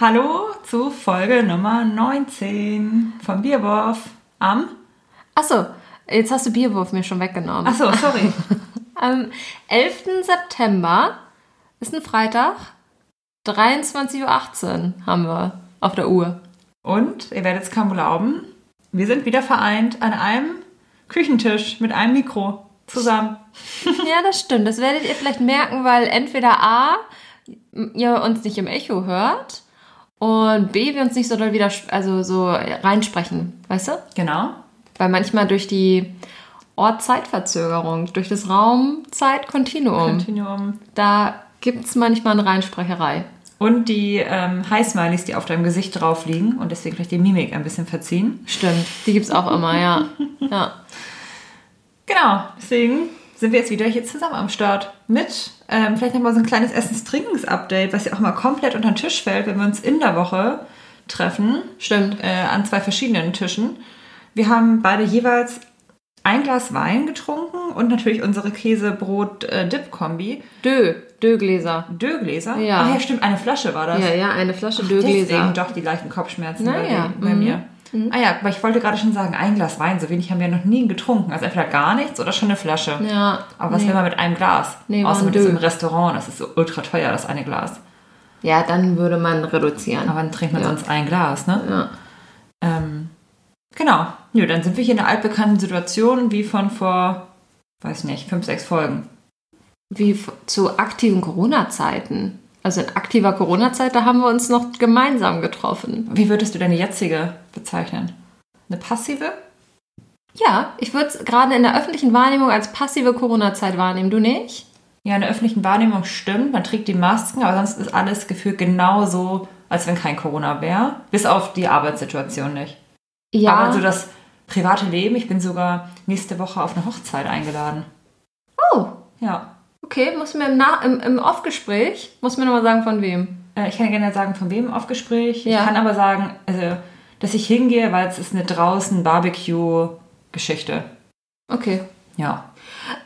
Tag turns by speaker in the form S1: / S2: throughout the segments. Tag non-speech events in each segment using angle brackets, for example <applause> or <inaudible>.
S1: Hallo zu Folge Nummer 19 vom Bierwurf am.
S2: Achso, jetzt hast du Bierwurf mir schon weggenommen.
S1: Achso, sorry. <laughs>
S2: Am 11. September ist ein Freitag. 23.18 Uhr haben wir auf der Uhr.
S1: Und ihr werdet es kaum glauben, wir sind wieder vereint an einem Küchentisch mit einem Mikro zusammen.
S2: Ja, das stimmt. Das werdet ihr vielleicht merken, weil entweder A, ihr uns nicht im Echo hört und B, wir uns nicht so doll wieder, also so reinsprechen, weißt du?
S1: Genau.
S2: Weil manchmal durch die Ort-Zeitverzögerung, durch das Raum-Zeit-Kontinuum,
S1: Kontinuum.
S2: da gibt es manchmal eine Reinsprecherei.
S1: Und die ähm, High-Smileys, die auf deinem Gesicht drauf liegen und deswegen vielleicht die Mimik ein bisschen verziehen.
S2: Stimmt, die gibt es auch immer, ja. <laughs> ja.
S1: Genau, deswegen sind wir jetzt wieder hier zusammen am Start mit ähm, vielleicht nochmal so ein kleines Essens-Trinkens-Update, was ja auch mal komplett unter den Tisch fällt, wenn wir uns in der Woche treffen.
S2: Stimmt.
S1: Äh, an zwei verschiedenen Tischen. Wir haben beide jeweils ein Glas Wein getrunken und natürlich unsere Käsebrot-Dip-Kombi.
S2: Dö, Dö-Gläser.
S1: Dö-Gläser?
S2: Ja.
S1: Ach ja, stimmt, eine Flasche war das.
S2: Ja, ja, eine Flasche
S1: Deswegen
S2: Dö-Gläser.
S1: doch die leichten Kopfschmerzen
S2: Naja,
S1: bei, bei
S2: mhm.
S1: Mir. Ah ja, aber ich wollte gerade schon sagen, ein Glas Wein, so wenig haben wir noch nie getrunken. Also entweder gar nichts oder schon eine Flasche.
S2: Ja.
S1: Aber was
S2: nee.
S1: will man mit einem Glas?
S2: Nee,
S1: Außer mit diesem Restaurant, das ist so ultra teuer, das eine Glas.
S2: Ja, dann würde man reduzieren.
S1: Aber dann trinkt man
S2: Ja.
S1: sonst ein Glas, ne?
S2: Ja.
S1: Ähm, genau. Nö, dann sind wir hier in einer altbekannten Situation wie von vor, weiß nicht, fünf, sechs Folgen.
S2: Wie zu aktiven Corona-Zeiten. Also in aktiver Corona-Zeit, da haben wir uns noch gemeinsam getroffen.
S1: Wie würdest du deine jetzige bezeichnen? Eine passive?
S2: Ja, ich würde es gerade in der öffentlichen Wahrnehmung als passive Corona-Zeit wahrnehmen. Du nicht?
S1: Ja, in der öffentlichen Wahrnehmung stimmt, man trägt die Masken, aber sonst ist alles gefühlt genauso, als wenn kein Corona wäre. Bis auf die Arbeitssituation nicht.
S2: Ja.
S1: Aber so das private Leben, ich bin sogar nächste Woche auf eine Hochzeit eingeladen.
S2: oh,
S1: Ja.
S2: Okay. Muss mir im, Na- im, im Off-Gespräch, muss mir nochmal sagen, von wem.
S1: Äh, Ich kann gerne sagen, von wem auf Gespräch.
S2: Ja.
S1: Ich kann aber sagen, also, dass ich hingehe, weil es ist eine draußen Barbecue-Geschichte.
S2: Okay.
S1: Ja.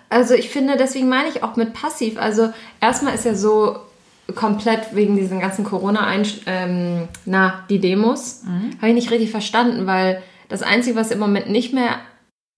S2: Also ich finde, deswegen meine ich auch mit passiv. Also erstmal ist ja so komplett wegen diesen ganzen corona ähm, na, die Demos, habe ich nicht richtig verstanden, weil das Einzige, was im Moment nicht mehr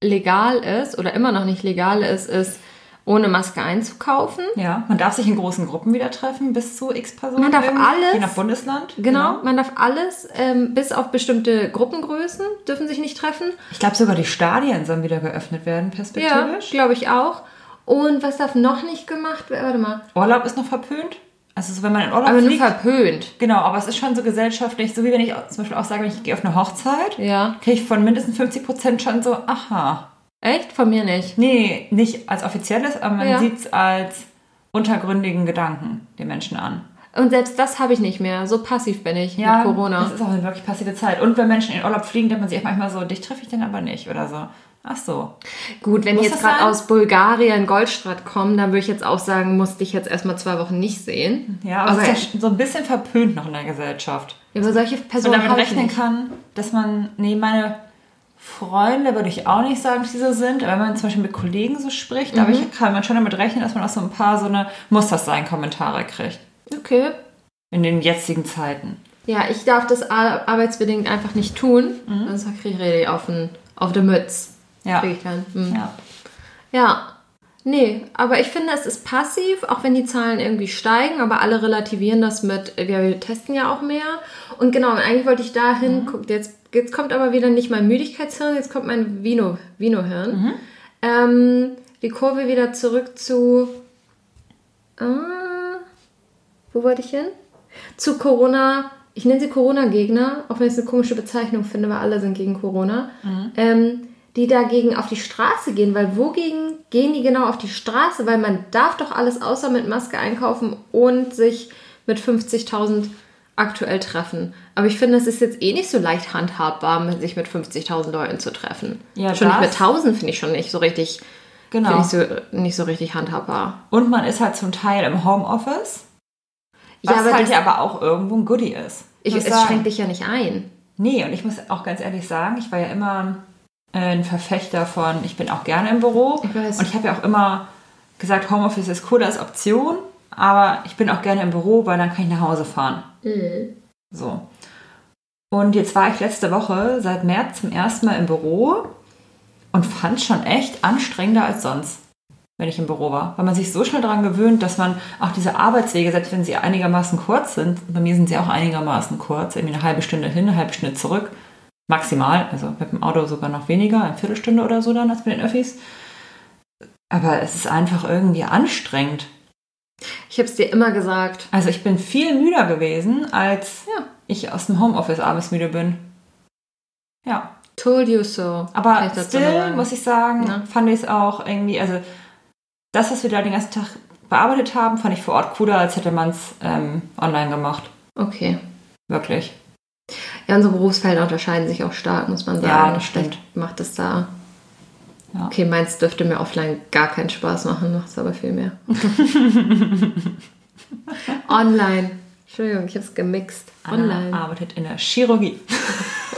S2: legal ist oder immer noch nicht legal ist, ist ohne Maske einzukaufen.
S1: Ja. Man darf sich in großen Gruppen wieder treffen, bis zu x Personen.
S2: Man darf alles.
S1: Je nach Bundesland.
S2: Genau, man darf alles, ähm, bis auf bestimmte Gruppengrößen, dürfen sich nicht treffen.
S1: Ich glaube sogar die Stadien sollen wieder geöffnet werden,
S2: Ja,
S1: perspektivisch.
S2: glaube ich auch. Und was darf noch nicht gemacht werden? Warte mal.
S1: Urlaub ist noch verpönt. Also so, wenn man in Urlaub
S2: Aber nur
S1: fliegt.
S2: verpönt.
S1: Genau, aber es ist schon so gesellschaftlich, so wie wenn ich zum Beispiel auch sage, ich gehe auf eine Hochzeit,
S2: Ja.
S1: kriege ich von mindestens 50 Prozent schon so, aha.
S2: Echt? Von mir nicht.
S1: Nee, nicht als offizielles, aber man
S2: Ja.
S1: sieht es als untergründigen Gedanken den Menschen an.
S2: Und selbst das habe ich nicht mehr. So passiv bin ich mit Corona.
S1: das ist auch eine wirklich passive Zeit. Und wenn Menschen in Urlaub fliegen, denkt man sich auch manchmal so, dich treffe ich dann aber nicht oder so. Ach so.
S2: Gut, wenn
S1: Muss
S2: die jetzt gerade aus Bulgarien, Goldstadt kommen, dann würde ich jetzt auch sagen, musste ich jetzt erstmal zwei Wochen nicht sehen.
S1: Ja, aber
S2: aber,
S1: es ist ja so ein bisschen verpönt noch in der Gesellschaft.
S2: über solche
S1: So
S2: Personen
S1: damit
S2: habe ich
S1: rechnen
S2: nicht.
S1: kann, dass man, nee, meine Freunde würde ich auch nicht sagen, dass die so sind, aber wenn man zum Beispiel mit Kollegen so spricht, aber
S2: Mhm.
S1: ich kann man schon damit rechnen, dass man auch so ein paar so eine Muss das sein Kommentare kriegt.
S2: Okay.
S1: In den jetzigen Zeiten.
S2: Ja, ich darf das ar- arbeitsbedingt einfach nicht tun. Sonst kriege ich richtig auf, den, auf die Mütze.
S1: Mhm. Ja.
S2: Krieg ich dann. Hm.
S1: Ja.
S2: Ja. Nee, aber ich finde, es ist passiv, auch wenn die Zahlen irgendwie steigen, aber alle relativieren das mit, wir, wir testen ja auch mehr. Und genau, eigentlich wollte ich dahin,
S1: Mhm.
S2: guck, jetzt, jetzt kommt aber wieder nicht mein Müdigkeitshirn, jetzt kommt mein Vino, Vino-Hirn.
S1: Mhm.
S2: Ähm, die Kurve wieder zurück zu, ah, wo wollte ich hin? Zu Corona, ich nenne sie Corona-Gegner, auch wenn ich es eine komische Bezeichnung finde, weil alle sind gegen Corona, ähm, die dagegen auf die Straße gehen, weil wogegen gehen die genau auf die Straße? Weil man darf doch alles außer mit Maske einkaufen und sich mit 50.000 aktuell treffen. Aber ich finde, es ist jetzt eh nicht so leicht handhabbar, sich mit 50.000 Leuten zu treffen.
S1: Ja,
S2: schon nicht mit 1000 finde ich schon nicht so richtig,
S1: Genau.
S2: ich so, nicht so richtig handhabbar.
S1: Und man ist halt zum Teil im Homeoffice, was
S2: Ja, aber
S1: halt ja aber auch irgendwo ein Goodie ist.
S2: Ich, es
S1: sagen.
S2: schränkt dich ja nicht ein.
S1: Nee, und ich muss auch ganz ehrlich sagen, ich war ja immer äh, ein Verfechter von, ich bin auch gerne im Büro.
S2: Ich weiß.
S1: Und ich habe ja auch immer gesagt, Homeoffice ist cool als Option, aber ich bin auch gerne im Büro, weil dann kann ich nach Hause fahren. So. Und jetzt war ich letzte Woche seit März zum ersten Mal im Büro und fand es schon echt anstrengender als sonst, wenn ich im Büro war. Weil man sich so schnell daran gewöhnt, dass man auch diese Arbeitswege, selbst wenn sie einigermaßen kurz sind, bei mir sind sie auch einigermaßen kurz, irgendwie eine halbe Stunde hin, eine halbe Stunde zurück, maximal, also mit dem Auto sogar noch weniger, eine Viertelstunde oder so dann als mit den Öffis. Aber es ist einfach irgendwie anstrengend.
S2: Ich habe es dir immer gesagt.
S1: Also ich bin viel müder gewesen, als
S2: Ja.
S1: ich aus dem Homeoffice abends müde bin. Ja.
S2: Told you so.
S1: Aber still, muss ich sagen,
S2: Ja.
S1: fand ich es auch irgendwie, also das, was wir da den ganzen Tag bearbeitet haben, fand ich vor Ort cooler, als hätte man es ähm, online gemacht.
S2: Okay.
S1: Wirklich.
S2: Ja, unsere Berufsfelder unterscheiden sich auch stark, muss man sagen.
S1: Ja, das stimmt.
S2: Vielleicht macht es da.
S1: Ja.
S2: Okay, meins dürfte mir offline gar keinen Spaß machen, macht es aber viel mehr. <laughs> Online. Entschuldigung, ich habe es gemixt.
S1: Anna
S2: Online.
S1: arbeitet in der Chirurgie. <laughs>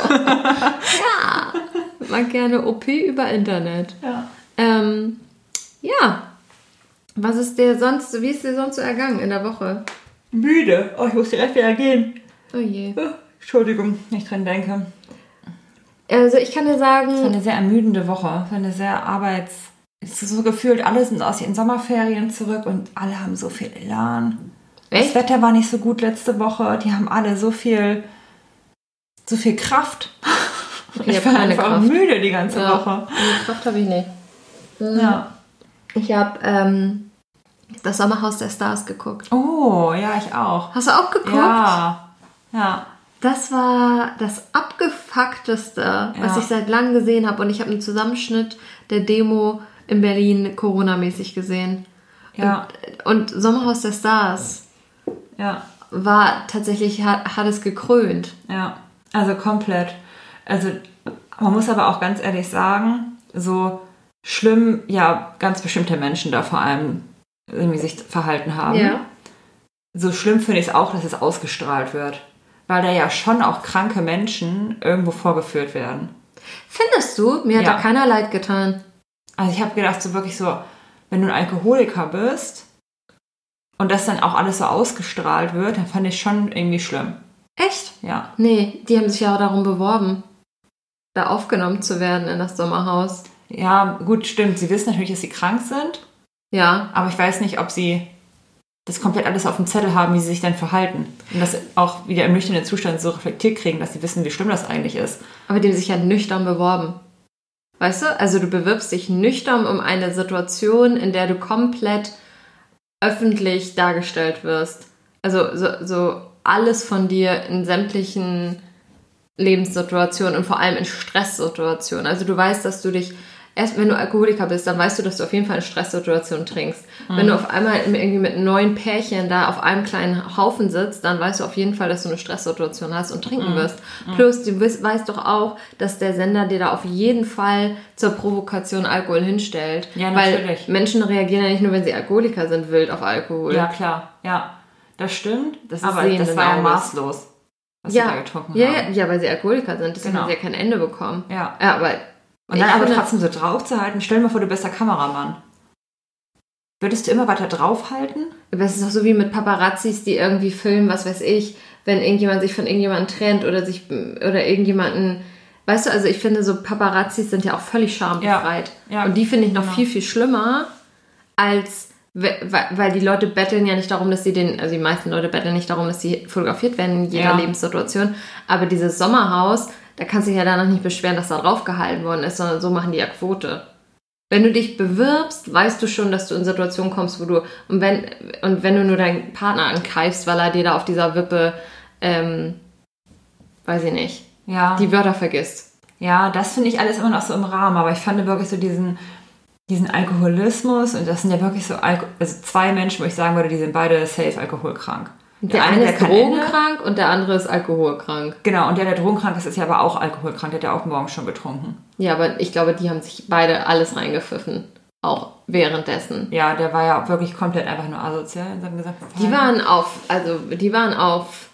S2: Ja. Mag gerne OP über Internet.
S1: Ja.
S2: Ähm, ja. Was ist dir sonst, wie ist dir sonst so ergangen in der Woche?
S1: Müde. Oh, ich muss direkt wieder gehen.
S2: Oh je.
S1: Oh, Entschuldigung, wenn ich dran denke.
S2: Also ich kann dir
S1: Es war
S2: sagen,
S1: eine sehr ermüdende Woche. Es war eine sehr arbeits... Es ist so gefühlt, alle sind aus ihren Sommerferien zurück und alle haben so viel Elan.
S2: echt?
S1: Das Wetter war nicht so gut letzte Woche. Die haben alle so viel, so viel Kraft. <laughs>
S2: Ich
S1: ich war einfach
S2: Kraft.
S1: müde die ganze
S2: Ja.
S1: Woche.
S2: Nee, Kraft habe ich nicht. Mhm.
S1: Ja.
S2: Ich habe ähm, das Sommerhaus der Stars geguckt.
S1: Oh, ja, ich auch.
S2: Hast du auch geguckt?
S1: Ja. Ja.
S2: Das war das abgefuckteste, was
S1: Ja.
S2: ich seit langem gesehen habe. Und ich habe einen Zusammenschnitt der Demo in Berlin Corona-mäßig gesehen.
S1: Ja.
S2: Und, und Sommerhaus der Stars
S1: Ja.
S2: war tatsächlich, hat, hat es gekrönt.
S1: Ja. Also komplett. Also man muss aber auch ganz ehrlich sagen, so schlimm, ja, ganz bestimmte Menschen da vor allem irgendwie sich verhalten haben. So schlimm finde ich es auch, dass es ausgestrahlt wird. Weil da ja schon auch kranke Menschen irgendwo vorgeführt werden.
S2: Findest du? Mir hat
S1: Ja.
S2: da keiner leid getan.
S1: Also ich habe gedacht, so wirklich so, wenn du ein Alkoholiker bist und das dann auch alles so ausgestrahlt wird, dann fand ich schon irgendwie schlimm.
S2: Echt?
S1: Ja.
S2: Nee, die haben sich ja auch darum beworben, da aufgenommen zu werden in das Sommerhaus.
S1: Ja, gut, stimmt. Sie wissen natürlich, dass sie krank sind,
S2: Ja,
S1: aber ich weiß nicht, ob sie das komplett alles auf dem Zettel haben, wie sie sich dann verhalten. Und das auch wieder im nüchternen Zustand so reflektiert kriegen, dass sie wissen, wie schlimm das eigentlich ist.
S2: aber die haben sich ja nüchtern beworben. Weißt du? Also du bewirbst dich nüchtern um eine Situation, in der du komplett öffentlich dargestellt wirst. Also so, so alles von dir in sämtlichen Lebenssituationen und vor allem in Stresssituationen. Also du weißt, dass du dich erst wenn du Alkoholiker bist, dann weißt du, dass du auf jeden Fall in Stresssituationen trinkst. Wenn du auf einmal irgendwie mit neun Pärchen da auf einem kleinen Haufen sitzt, dann weißt du auf jeden Fall, dass du eine Stresssituation hast und trinken wirst. Plus, du weißt, weißt doch auch, dass der Sender dir da auf jeden Fall zur Provokation Alkohol hinstellt.
S1: Ja,
S2: Weil
S1: natürlich.
S2: Menschen reagieren ja nicht nur, wenn sie Alkoholiker sind, wild auf Alkohol.
S1: Ja, klar. Ja, das stimmt.
S2: Das ist
S1: aber das war ja maßlos, was sie da
S2: ja,
S1: getrunken
S2: ja,
S1: haben.
S2: ja, ja, weil sie Alkoholiker sind. Deswegen
S1: Genau.
S2: haben sie ja kein Ende bekommen.
S1: Ja.
S2: Ja, aber
S1: Und dann
S2: ich
S1: aber trotzdem so drauf zu halten. Stell dir mal vor, du bist der Kameramann. Würdest du immer weiter draufhalten?
S2: Aber es ist auch so wie mit Paparazzis, die irgendwie filmen, was weiß ich, wenn irgendjemand sich von irgendjemandem trennt oder sich oder irgendjemanden. Weißt du, also ich finde, so Paparazzis sind ja auch völlig schambefreit.
S1: Ja, ja,
S2: Und die finde ich noch
S1: genau.
S2: viel, viel schlimmer, als we- weil, weil die Leute betteln ja nicht darum, dass sie den, also die meisten Leute betteln nicht darum, dass sie fotografiert werden in jeder
S1: Ja.
S2: Lebenssituation. Aber dieses Sommerhaus, da kannst du dich ja danach nicht beschweren, dass da drauf gehalten worden ist, sondern so machen die ja Quote. Wenn du dich bewirbst, weißt du schon, dass du in Situationen kommst, wo du und wenn und wenn du nur deinen Partner ankeifst, weil er dir da auf dieser Wippe, ähm, weiß ich nicht,
S1: Ja.
S2: die Wörter vergisst.
S1: Ja, das finde ich alles immer noch so im Rahmen, aber ich fand wirklich so diesen, diesen Alkoholismus und das sind ja wirklich so Alko also zwei Menschen, wo ich sagen würde, die sind beide safe alkoholkrank.
S2: Der, eine ist drogenkrank und der andere ist alkoholkrank.
S1: Genau, und der, der drogenkrank ist, ist ja aber auch alkoholkrank, der hat ja auch morgens schon getrunken.
S2: Ja, aber ich glaube, die haben sich beide alles reingepfiffen. Auch währenddessen.
S1: Ja, der war ja auch wirklich komplett einfach nur asozial in seinem gesamten
S2: Die waren auf, also die waren auf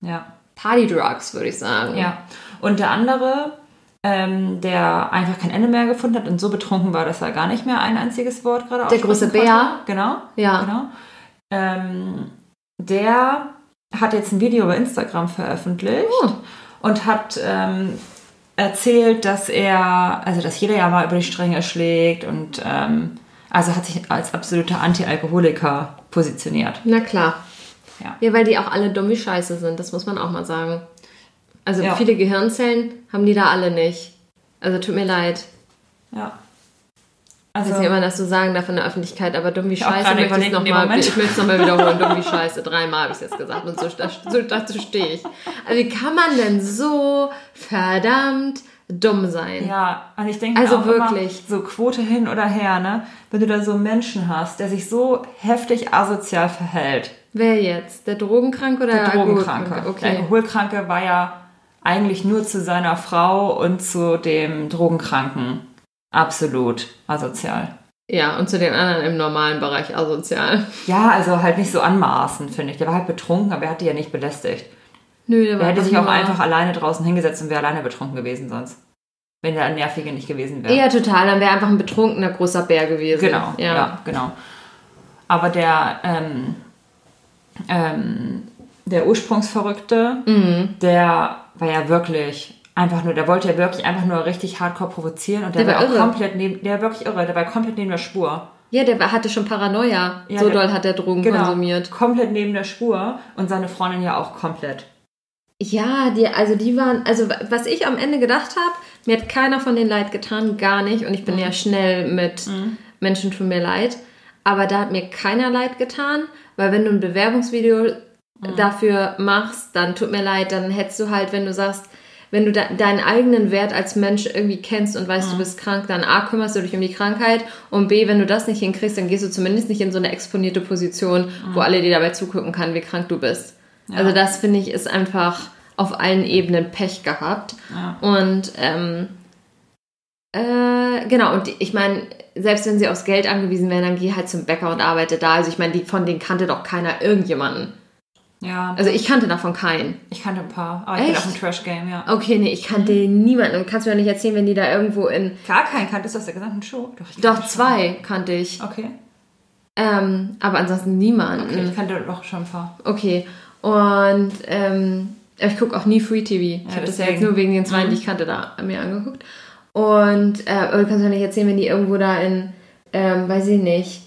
S1: Ja.
S2: Partydrugs, würde ich sagen.
S1: Ja. Und der andere, ähm, der einfach kein Ende mehr gefunden hat und so betrunken war, dass er gar nicht mehr ein einziges Wort gerade
S2: Der große Bär.
S1: Genau.
S2: Ja.
S1: Genau. Ähm, der hat jetzt ein Video bei Instagram veröffentlicht
S2: Oh.
S1: und hat ähm, erzählt, dass er, also dass jeder ja mal über die Stränge schlägt und ähm, also hat sich als absoluter Anti-Alkoholiker positioniert.
S2: Na klar.
S1: Ja.
S2: Ja, weil die auch alle dumm wie Scheiße sind, das muss man auch mal sagen. Also
S1: Ja.
S2: viele Gehirnzellen haben die da alle nicht. Also tut mir leid,
S1: Ja. Also,
S2: ich immer das so sagen darf in der Öffentlichkeit, aber dumm wie Scheiße möchte ich nochmal ich möchte es nochmal wiederholen. dumm wie <laughs> Scheiße, dreimal habe ich es jetzt gesagt und so, so dazu stehe ich. Also wie kann man denn so verdammt dumm sein?
S1: ja, und ich denke
S2: Also
S1: auch
S2: wirklich.
S1: Immer, so Quote hin oder her, ne? Wenn du da so einen Menschen hast, der sich so heftig asozial verhält.
S2: Wer jetzt? Der Drogenkranke oder
S1: Der Drogenkranke. Der
S2: Okay.
S1: Alkoholkranke war ja eigentlich nur zu seiner Frau und zu dem Drogenkranken absolut asozial.
S2: Ja, und zu den anderen im normalen Bereich asozial.
S1: Ja, also halt nicht so anmaßend, finde ich. Der war halt betrunken, aber er hat die ja nicht belästigt.
S2: Nö, der
S1: Der
S2: war
S1: hätte sich auch einfach alleine draußen hingesetzt und wäre alleine betrunken gewesen sonst. Wenn der Nervige nicht gewesen wäre.
S2: Ja, total. Dann wäre einfach ein betrunkener großer Bär gewesen.
S1: Genau, ja.
S2: Ja.
S1: genau. Aber der, ähm, ähm, der Ursprungsverrückte,
S2: Mhm.
S1: der war ja wirklich einfach nur, der wollte ja wirklich einfach nur richtig hardcore provozieren und der,
S2: Der
S1: war
S2: war
S1: auch
S2: irre.
S1: komplett neben, der war wirklich irre, der war komplett neben der Spur.
S2: Ja, der hatte schon Paranoia.
S1: Ja,
S2: so
S1: der-
S2: doll hat der Drogen
S1: Genau,
S2: konsumiert.
S1: komplett neben der Spur und seine Freundin ja auch komplett.
S2: Ja, die, also die waren, also was ich am Ende gedacht habe, mir hat keiner von denen leid getan, gar nicht. Und ich bin ja schnell mit Menschen tun mir leid. Aber da hat mir keiner leid getan, weil wenn du ein Bewerbungsvideo dafür machst, dann tut mir leid, dann hättest du halt, wenn du sagst, wenn du de deinen eigenen Wert als Mensch irgendwie kennst und weißt, du bist krank, dann A, kümmerst du dich um die Krankheit und B, wenn du das nicht hinkriegst, dann gehst du zumindest nicht in so eine exponierte Position, wo alle dir dabei zugucken kann, wie krank du bist. Also das finde ich ist einfach auf allen Ebenen Pech gehabt.
S1: Ja.
S2: Und ähm, äh, genau, und ich meine, selbst wenn sie aufs Geld angewiesen wären, dann geh halt zum Bäcker und arbeite da. Also ich meine, von denen kannte doch keiner irgendjemanden.
S1: Ja,
S2: Also ich kannte davon keinen.
S1: ich kannte ein paar, aber ich bin
S2: Echt?
S1: auch im Trash-Game, ja.
S2: Okay, nee, ich kannte niemanden. Und kannst du mir nicht erzählen, wenn die da irgendwo in.
S1: Gar keinen kanntest du aus der gesamten Show? Doch, ich
S2: Doch,
S1: kannte
S2: zwei kannte ich.
S1: schon. Okay.
S2: Ähm, aber ansonsten niemanden.
S1: okay, ich kannte doch schon ein paar.
S2: Okay. Und ähm, ich gucke auch nie Free TV. Ich
S1: Ja,
S2: habe das ja jetzt nur wegen den zwei,
S1: Mhm.
S2: die ich kannte, da mir angeguckt. Und äh, aber du kannst mir nicht erzählen, wenn die irgendwo da in, ähm, weiß ich nicht,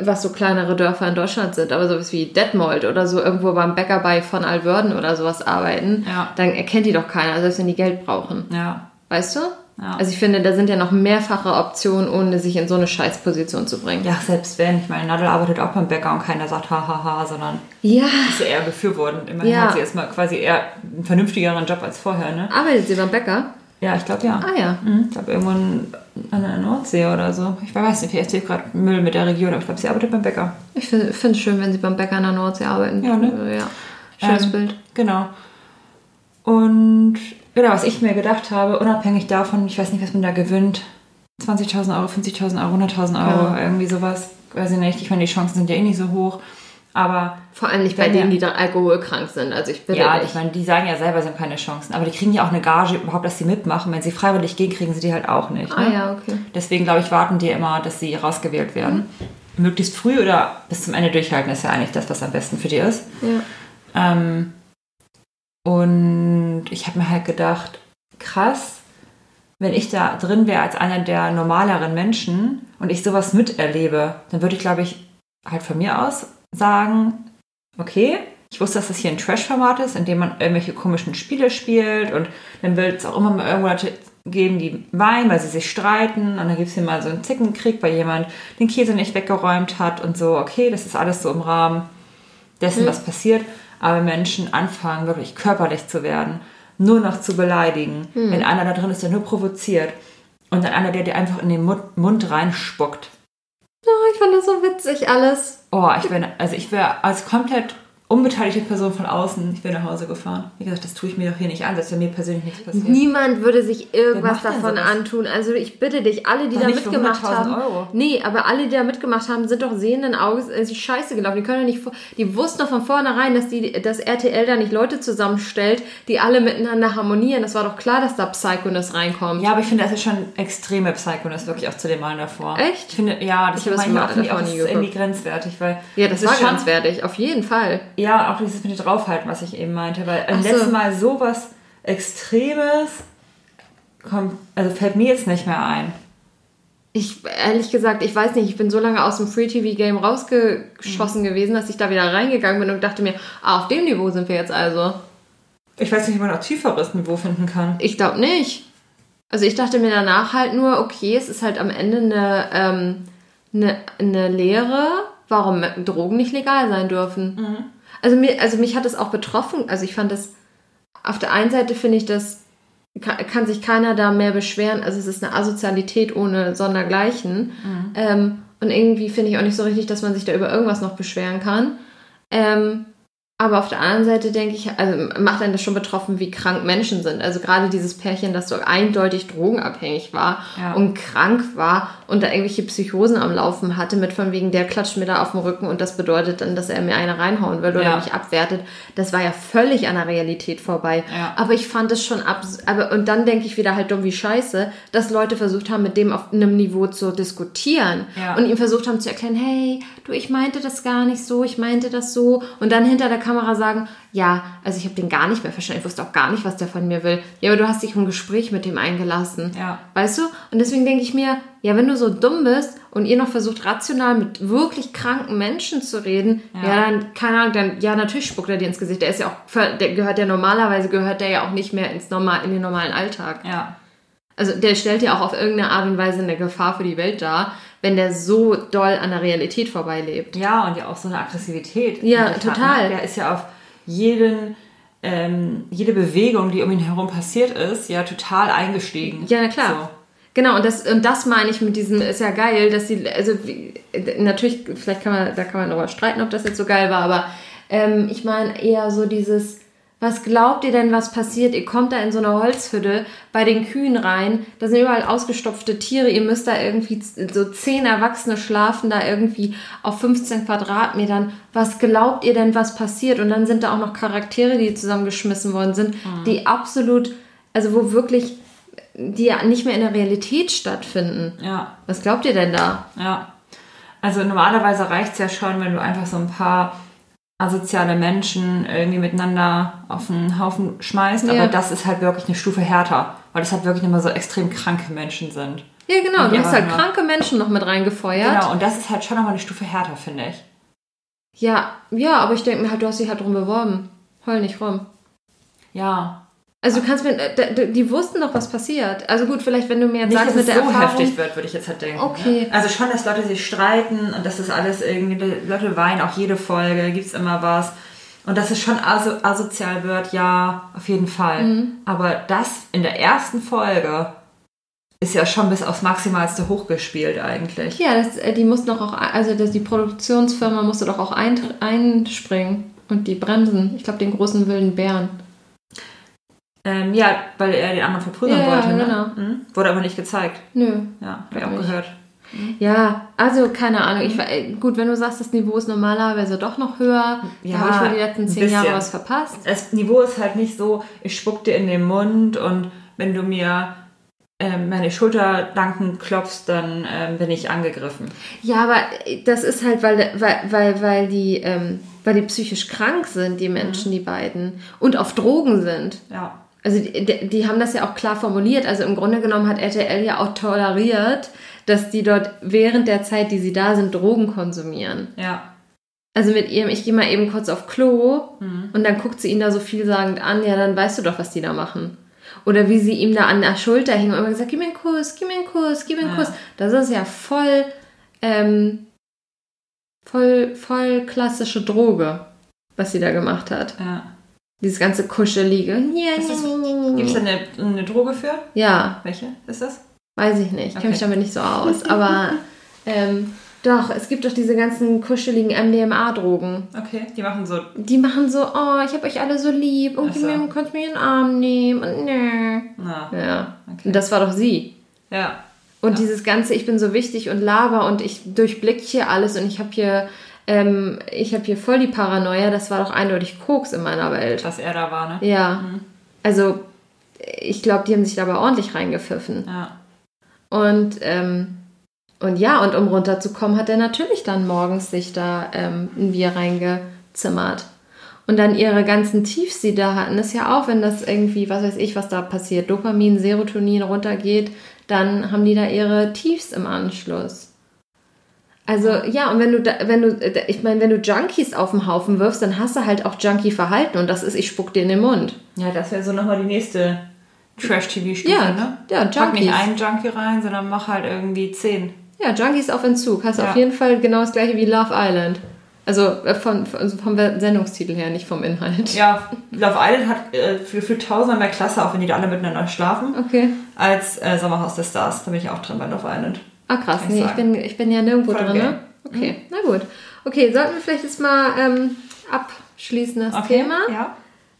S2: was so kleinere Dörfer in Deutschland sind, aber sowas wie Detmold oder so irgendwo beim Bäcker bei von Alwörden oder sowas arbeiten,
S1: Ja.
S2: dann erkennt die doch keiner, selbst wenn die Geld brauchen.
S1: Ja.
S2: Weißt du?
S1: Ja.
S2: Also ich finde, da sind ja noch mehrfache Optionen, ohne sich in so eine Scheißposition zu bringen.
S1: Ja, selbst wenn. Ich meine, Nadel arbeitet auch beim Bäcker und keiner sagt hahaha, sondern
S2: Ja.
S1: ist ja eher befürwortend. Immerhin
S2: Ja.
S1: hat sie erstmal quasi eher einen vernünftigeren Job als vorher, ne?
S2: Arbeitet sie beim Bäcker?
S1: Ja, ich glaube ja.
S2: Ah ja.
S1: Mhm, Ich glaube irgendwo an der Nordsee oder so. Ich weiß nicht, vielleicht erzählt gerade Müll mit der Region, aber ich glaube, sie arbeitet beim Bäcker.
S2: Ich finde es schön, wenn sie beim Bäcker in der Nordsee arbeiten.
S1: Ja, ne?
S2: Ja. Schönes
S1: Ähm,
S2: Bild.
S1: Genau. Und genau, was ich mir gedacht habe, unabhängig davon, ich weiß nicht, was man da gewinnt, 20.000 Euro, 50.000 Euro, 100.000 Euro,
S2: Ja.
S1: irgendwie sowas, weiß ich nicht. Ich meine, die Chancen sind ja eh nicht so hoch. Aber
S2: Vor allem nicht bei denen,
S1: der-
S2: die da alkoholkrank sind. Also ich bitte
S1: ja,
S2: dich.
S1: ich meine, die sagen ja selber, sie haben keine Chancen. Aber die kriegen ja auch eine Gage überhaupt, dass sie mitmachen. Wenn sie freiwillig gehen, kriegen sie die halt auch nicht.
S2: Ah
S1: Ne?
S2: ja, okay.
S1: Deswegen, glaube ich, warten die immer, dass sie rausgewählt werden. Möglichst früh oder bis zum Ende durchhalten ist ja eigentlich das, was am besten für die ist.
S2: Ja.
S1: Ähm, und ich habe mir halt gedacht, krass, wenn ich da drin wäre als einer der normaleren Menschen und ich sowas miterlebe, dann würde ich, glaube ich, halt von mir aus sagen, okay, ich wusste, dass das hier ein Trash-Format ist, in dem man irgendwelche komischen Spiele spielt und dann wird es auch immer mal irgendwo Leute geben, die weinen, weil sie sich streiten und dann gibt es hier mal so einen Zickenkrieg, weil jemand den Käse nicht weggeräumt hat und so, okay, das ist alles so im Rahmen dessen,
S2: Mhm.
S1: was passiert, aber Menschen anfangen, wirklich körperlich zu werden, nur noch zu beleidigen,
S2: Mhm.
S1: wenn einer da drin ist, der nur provoziert und dann einer, der dir einfach in den Mund, Mund reinspuckt.
S2: Oh, ich fand das so witzig alles.
S1: Oh, ich wäre, also ich wäre als komplett unbeteiligte Person von außen, ich wäre nach Hause gefahren. Wie gesagt, das tue ich mir doch hier nicht an, dass mir persönlich nichts passiert.
S2: Niemand würde sich irgendwas davon
S1: sowas?
S2: antun. Also ich bitte dich, alle, die
S1: Doch
S2: da mitgemacht
S1: 100.000
S2: haben.
S1: Euro.
S2: Nee, aber alle, die da mitgemacht haben, sind doch sehenden Auges äh, sich scheiße gelaufen. Die können doch nicht die wussten doch von vornherein, dass die dass RTL da nicht Leute zusammenstellt, die alle miteinander harmonieren. Das war doch klar, dass da Psychoness reinkommt.
S1: Ja, aber ich finde, das ist schon extreme Psychoness, wirklich auch zu den Malen davor.
S2: Echt?
S1: Ich finde, ja, das
S2: Ich das
S1: auch, finde ich auch, das
S2: nie
S1: irgendwie grenzwertig, weil
S2: Ja, das,
S1: ist
S2: war grenzwertig, auf jeden Fall.
S1: Ja, Ja, auch dieses mit Draufhalten, was ich eben meinte, weil beim
S2: so.
S1: letzten Mal sowas Extremes kommt, also fällt mir jetzt nicht mehr ein.
S2: Ich, ehrlich gesagt, ich weiß nicht, ich bin so lange aus dem Free-TV-Game rausgeschossen
S1: Mhm.
S2: gewesen, dass ich da wieder reingegangen bin und dachte mir, ah, auf dem Niveau sind wir jetzt also.
S1: Ich weiß nicht, ob man auch tieferes Niveau finden kann.
S2: Ich glaube nicht. Also ich dachte mir danach halt nur, okay, es ist halt am Ende eine, ähm, eine, eine Lehre, warum Drogen nicht legal sein dürfen. Also, mir, also mich hat es auch betroffen. Also ich fand das, auf der einen Seite finde ich das, kann, kann sich keiner da mehr beschweren. Also es ist eine Asozialität ohne Sondergleichen. Ähm, und irgendwie finde ich auch nicht so richtig, dass man sich da über irgendwas noch beschweren kann. Ähm, aber auf der anderen Seite denke ich, also macht einen das schon betroffen, wie krank Menschen sind. Also gerade dieses Pärchen, das so eindeutig drogenabhängig war
S1: Ja.
S2: und krank war und da irgendwelche Psychosen am Laufen hatte, mit von wegen, der klatscht mir da auf den Rücken und das bedeutet dann, dass er mir eine reinhauen will oder
S1: Ja.
S2: mich abwertet. Das war ja völlig an der Realität vorbei.
S1: Ja.
S2: Aber ich fand es schon abs aber Und dann denke ich wieder halt dumm wie scheiße, dass Leute versucht haben, mit dem auf einem Niveau zu diskutieren und ihm versucht haben zu erklären, hey, du, ich meinte das gar nicht so, ich meinte das so. Und dann hinter der Kamera sagen, ja, also ich habe den gar nicht mehr verstanden, ich wusste auch gar nicht, was der von mir will. Ja, aber du hast dich ein Gespräch mit dem eingelassen.
S1: Ja.
S2: Weißt du? Und deswegen denke ich mir, ja, wenn du so dumm bist und ihr noch versucht, rational mit wirklich kranken Menschen zu reden, ja,
S1: Ja.
S2: dann, keine Ahnung, dann, ja, natürlich spuckt er dir ins Gesicht. Der ist ja auch, der gehört ja normalerweise, gehört der ja auch nicht mehr ins normal, in den normalen Alltag.
S1: Ja.
S2: Also der stellt ja auch auf irgendeine Art und Weise eine Gefahr für die Welt dar, wenn der so doll an der Realität vorbeilebt.
S1: Ja, und ja auch so eine Aggressivität.
S2: Ja, total.
S1: Der ist ja auf jeden, ähm, jede Bewegung, die um ihn herum passiert ist, ja total eingestiegen.
S2: Ja, na klar. Genau, und das, und das meine ich mit diesem, ist ja geil, dass die, also wie, natürlich, vielleicht kann man, da kann man darüber streiten, ob das jetzt so geil war, aber ähm, ich meine eher so dieses, was glaubt ihr denn, was passiert? Ihr kommt da in so eine Holzhütte bei den Kühen rein, da sind überall ausgestopfte Tiere, ihr müsst da irgendwie, so zehn Erwachsene schlafen da irgendwie auf 15 Quadratmetern. Was glaubt ihr denn, was passiert? Und dann sind da auch noch Charaktere, die zusammengeschmissen worden sind, die absolut, also wo wirklich die ja nicht mehr in der Realität stattfinden.
S1: Ja,
S2: Was glaubt ihr denn da?
S1: ja. Also normalerweise reicht es ja schon, wenn du einfach so ein paar asoziale Menschen irgendwie miteinander auf einen Haufen schmeißt,
S2: Ja.
S1: aber das ist halt wirklich eine Stufe härter, weil das halt wirklich immer so extrem kranke Menschen sind.
S2: Ja, genau.
S1: Und
S2: Du hast halt kranke Menschen noch mit reingefeuert.
S1: Genau, und das ist halt schon nochmal eine Stufe härter, finde ich.
S2: Ja, ja, aber ich denke mir halt, du hast dich halt drum beworben. Heul nicht rum.
S1: Ja,
S2: Also du kannst mir, äh, die wussten doch, was passiert. Also gut, vielleicht wenn du mir jetzt
S1: Nicht,
S2: sagst
S1: dass
S2: mit
S1: es
S2: der
S1: so
S2: Erfahrung.
S1: heftig wird, würde ich jetzt halt denken.
S2: Okay.
S1: Ne? Also schon, dass Leute sich streiten und dass das alles irgendwie, Leute weinen auch jede Folge, gibt es immer was. Und dass es schon aso asozial wird, ja, auf jeden Fall.
S2: Mhm.
S1: Aber das in der ersten Folge ist ja schon bis aufs Maximalste hochgespielt eigentlich.
S2: Ja, das, äh, die mussten doch auch, also das, die Produktionsfirma musste doch auch ein, einspringen und die bremsen. Ich glaube, den großen wilden Bären.
S1: Ähm, ja, weil er den anderen verprügeln
S2: Ja, ja,
S1: wollte. Ne?
S2: genau.
S1: Mhm. Wurde aber nicht gezeigt.
S2: Nö.
S1: Ja, habe ich auch
S2: nicht.
S1: gehört.
S2: Ja, also keine Ahnung. Ich, äh, gut, wenn du sagst, das Niveau ist normalerweise doch noch höher,
S1: Ja,
S2: habe ich wohl die letzten zehn Jahre was verpasst.
S1: das Niveau ist halt nicht so, ich spuck dir in den Mund und wenn du mir ähm, meine Schulter danken klopfst, dann ähm, bin ich angegriffen.
S2: Ja, aber äh, das ist halt, weil, weil, weil, weil, die, ähm, weil die psychisch krank sind, die Menschen, die beiden, und auf Drogen sind.
S1: Ja.
S2: Also die, die haben das ja auch klar formuliert. Also im Grunde genommen hat RTL ja auch toleriert, dass die dort während der Zeit, die sie da sind, Drogen konsumieren.
S1: Ja.
S2: Also mit ihrem, ich gehe mal eben kurz auf Klo
S1: Mhm.
S2: und dann guckt sie ihn da so vielsagend an, ja, dann weißt du doch, was die da machen. Oder wie sie ihm da an der Schulter hing und immer gesagt, gib mir einen Kuss, gib mir einen Kuss, gib mir einen
S1: Ja.
S2: Kuss. Das ist ja voll, ähm, voll, voll klassische Droge, was sie da gemacht hat.
S1: ja.
S2: Dieses ganze Kuschelige.
S1: Das ist- Gibt es da eine, eine Droge für?
S2: ja,
S1: Welche ist das?
S2: weiß ich nicht. Ich kenne mich
S1: Okay.
S2: damit nicht so aus. Aber <laughs> ähm, doch, es gibt doch diese ganzen kuscheligen MDMA-Drogen.
S1: Okay, die machen so.
S2: Die machen so, oh, ich habe euch alle so lieb und
S1: so.
S2: mir, könnt mir in den Arm nehmen und nö.
S1: Na,
S2: Ja,
S1: Okay.
S2: und das war doch sie.
S1: ja.
S2: Und
S1: Ja.
S2: dieses ganze, ich bin so wichtig und laber und ich durchblick hier alles und ich habe hier, ähm, ich habe hier voll die Paranoia, das war doch eindeutig Koks in meiner Welt.
S1: Dass er da war, ne?
S2: Ja,
S1: Mhm.
S2: also ich glaube, die haben sich dabei ordentlich reingepfiffen.
S1: Ja.
S2: Und, ähm, und ja, und um runterzukommen, hat er natürlich dann morgens sich da ähm, ein Bier reingezimmert. Und dann ihre ganzen Tiefs, die da hatten, ist ja auch, wenn das irgendwie, was weiß ich, was da passiert, Dopamin, Serotonin runtergeht, dann haben die da ihre Tiefs im Anschluss. Also ja, und wenn du, da, wenn du, ich meine, wenn du Junkies auf den Haufen wirfst, dann hast du halt auch Junkie-Verhalten und das ist, ich spuck dir in den Mund.
S1: Ja, das wäre so nochmal die nächste Trash-TV-Stufe,
S2: Ja,
S1: ne?
S2: ja,
S1: Pack nicht
S2: Junkies.
S1: einen Junkie rein, sondern mach halt irgendwie zehn.
S2: Ja, Junkies auf Entzug. Hast
S1: Ja.
S2: auf jeden Fall genau das gleiche wie Love Island. Also äh, von, von, also vom Sendungstitel her, nicht vom Inhalt.
S1: Ja, Love Island hat äh, für, für tausendmal mehr Klasse, auch wenn die da alle miteinander schlafen,
S2: Okay. als
S1: als äh, Sommerhaus der Stars. Da bin ich auch drin bei Love Island.
S2: Ah, krass. Nee, ich bin, ich bin ja nirgendwo
S1: Voll
S2: drin.
S1: okay.
S2: Ne? Okay, na gut. Okay, sollten wir vielleicht jetzt mal ähm, abschließen das
S1: Okay,
S2: Thema.
S1: Ja.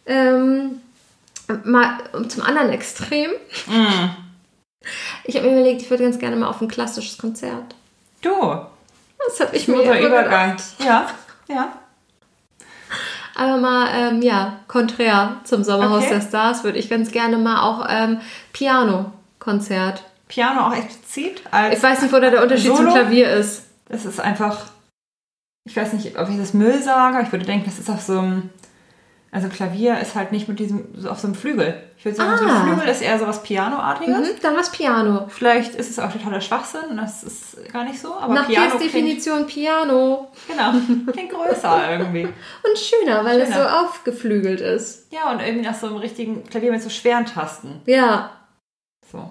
S2: Ähm, mal um zum anderen Extrem.
S1: Mm.
S2: Ich habe mir überlegt, ich würde ganz gerne mal auf ein klassisches Konzert.
S1: Du,
S2: Das habe ich mir gedacht.
S1: Ja, ja.
S2: Aber mal, ähm, ja, konträr zum Sommerhaus
S1: Okay.
S2: der Stars würde ich ganz gerne mal auch ähm, Piano-Konzert.
S1: Piano auch explizit als
S2: Ich weiß nicht, wo da der Unterschied zum
S1: Solo?
S2: Klavier ist.
S1: Das ist einfach, ich weiß nicht, ob ich das Müll sage, ich würde denken, das ist auf so einem, also Klavier ist halt nicht mit diesem, so auf so einem Flügel. Ich würde sagen, so
S2: Ah.
S1: ein Flügel ist eher so was Pianoartiges.
S2: Mhm, dann was Piano.
S1: Vielleicht ist es auch totaler Schwachsinn das ist gar nicht so, aber
S2: Nach
S1: Piano klingt,
S2: Definition Piano.
S1: genau, klingt größer irgendwie. <laughs>
S2: Und schöner, weil es so
S1: Schöner.
S2: aufgeflügelt ist.
S1: Ja, und irgendwie nach so einem richtigen Klavier mit so schweren Tasten.
S2: Ja,
S1: So.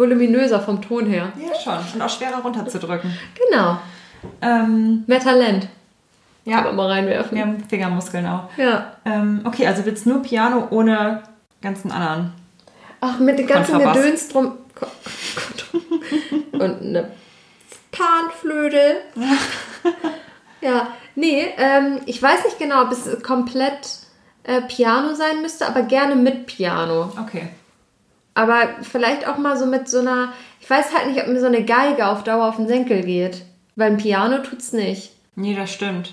S2: Voluminöser vom Ton her.
S1: Ja, schon. Und auch schwerer runterzudrücken.
S2: Genau.
S1: Ähm,
S2: Mehr Talent. Kann man
S1: ja,
S2: mal reinwerfen.
S1: wir haben Fingermuskeln auch.
S2: Ja.
S1: Ähm, okay, also willst nur Piano ohne ganzen anderen.
S2: Ach, mit dem ganzen. Gedöns drum. <laughs> Und eine Panflöte. <laughs> ja, nee, ähm, ich weiß nicht genau, ob es komplett äh, Piano sein müsste, aber gerne mit Piano.
S1: Okay.
S2: Aber vielleicht auch mal so mit so einer. Ich weiß halt nicht, ob mir so eine Geige auf Dauer auf den Senkel geht. Weil ein Piano tut's nicht.
S1: Nee, das stimmt.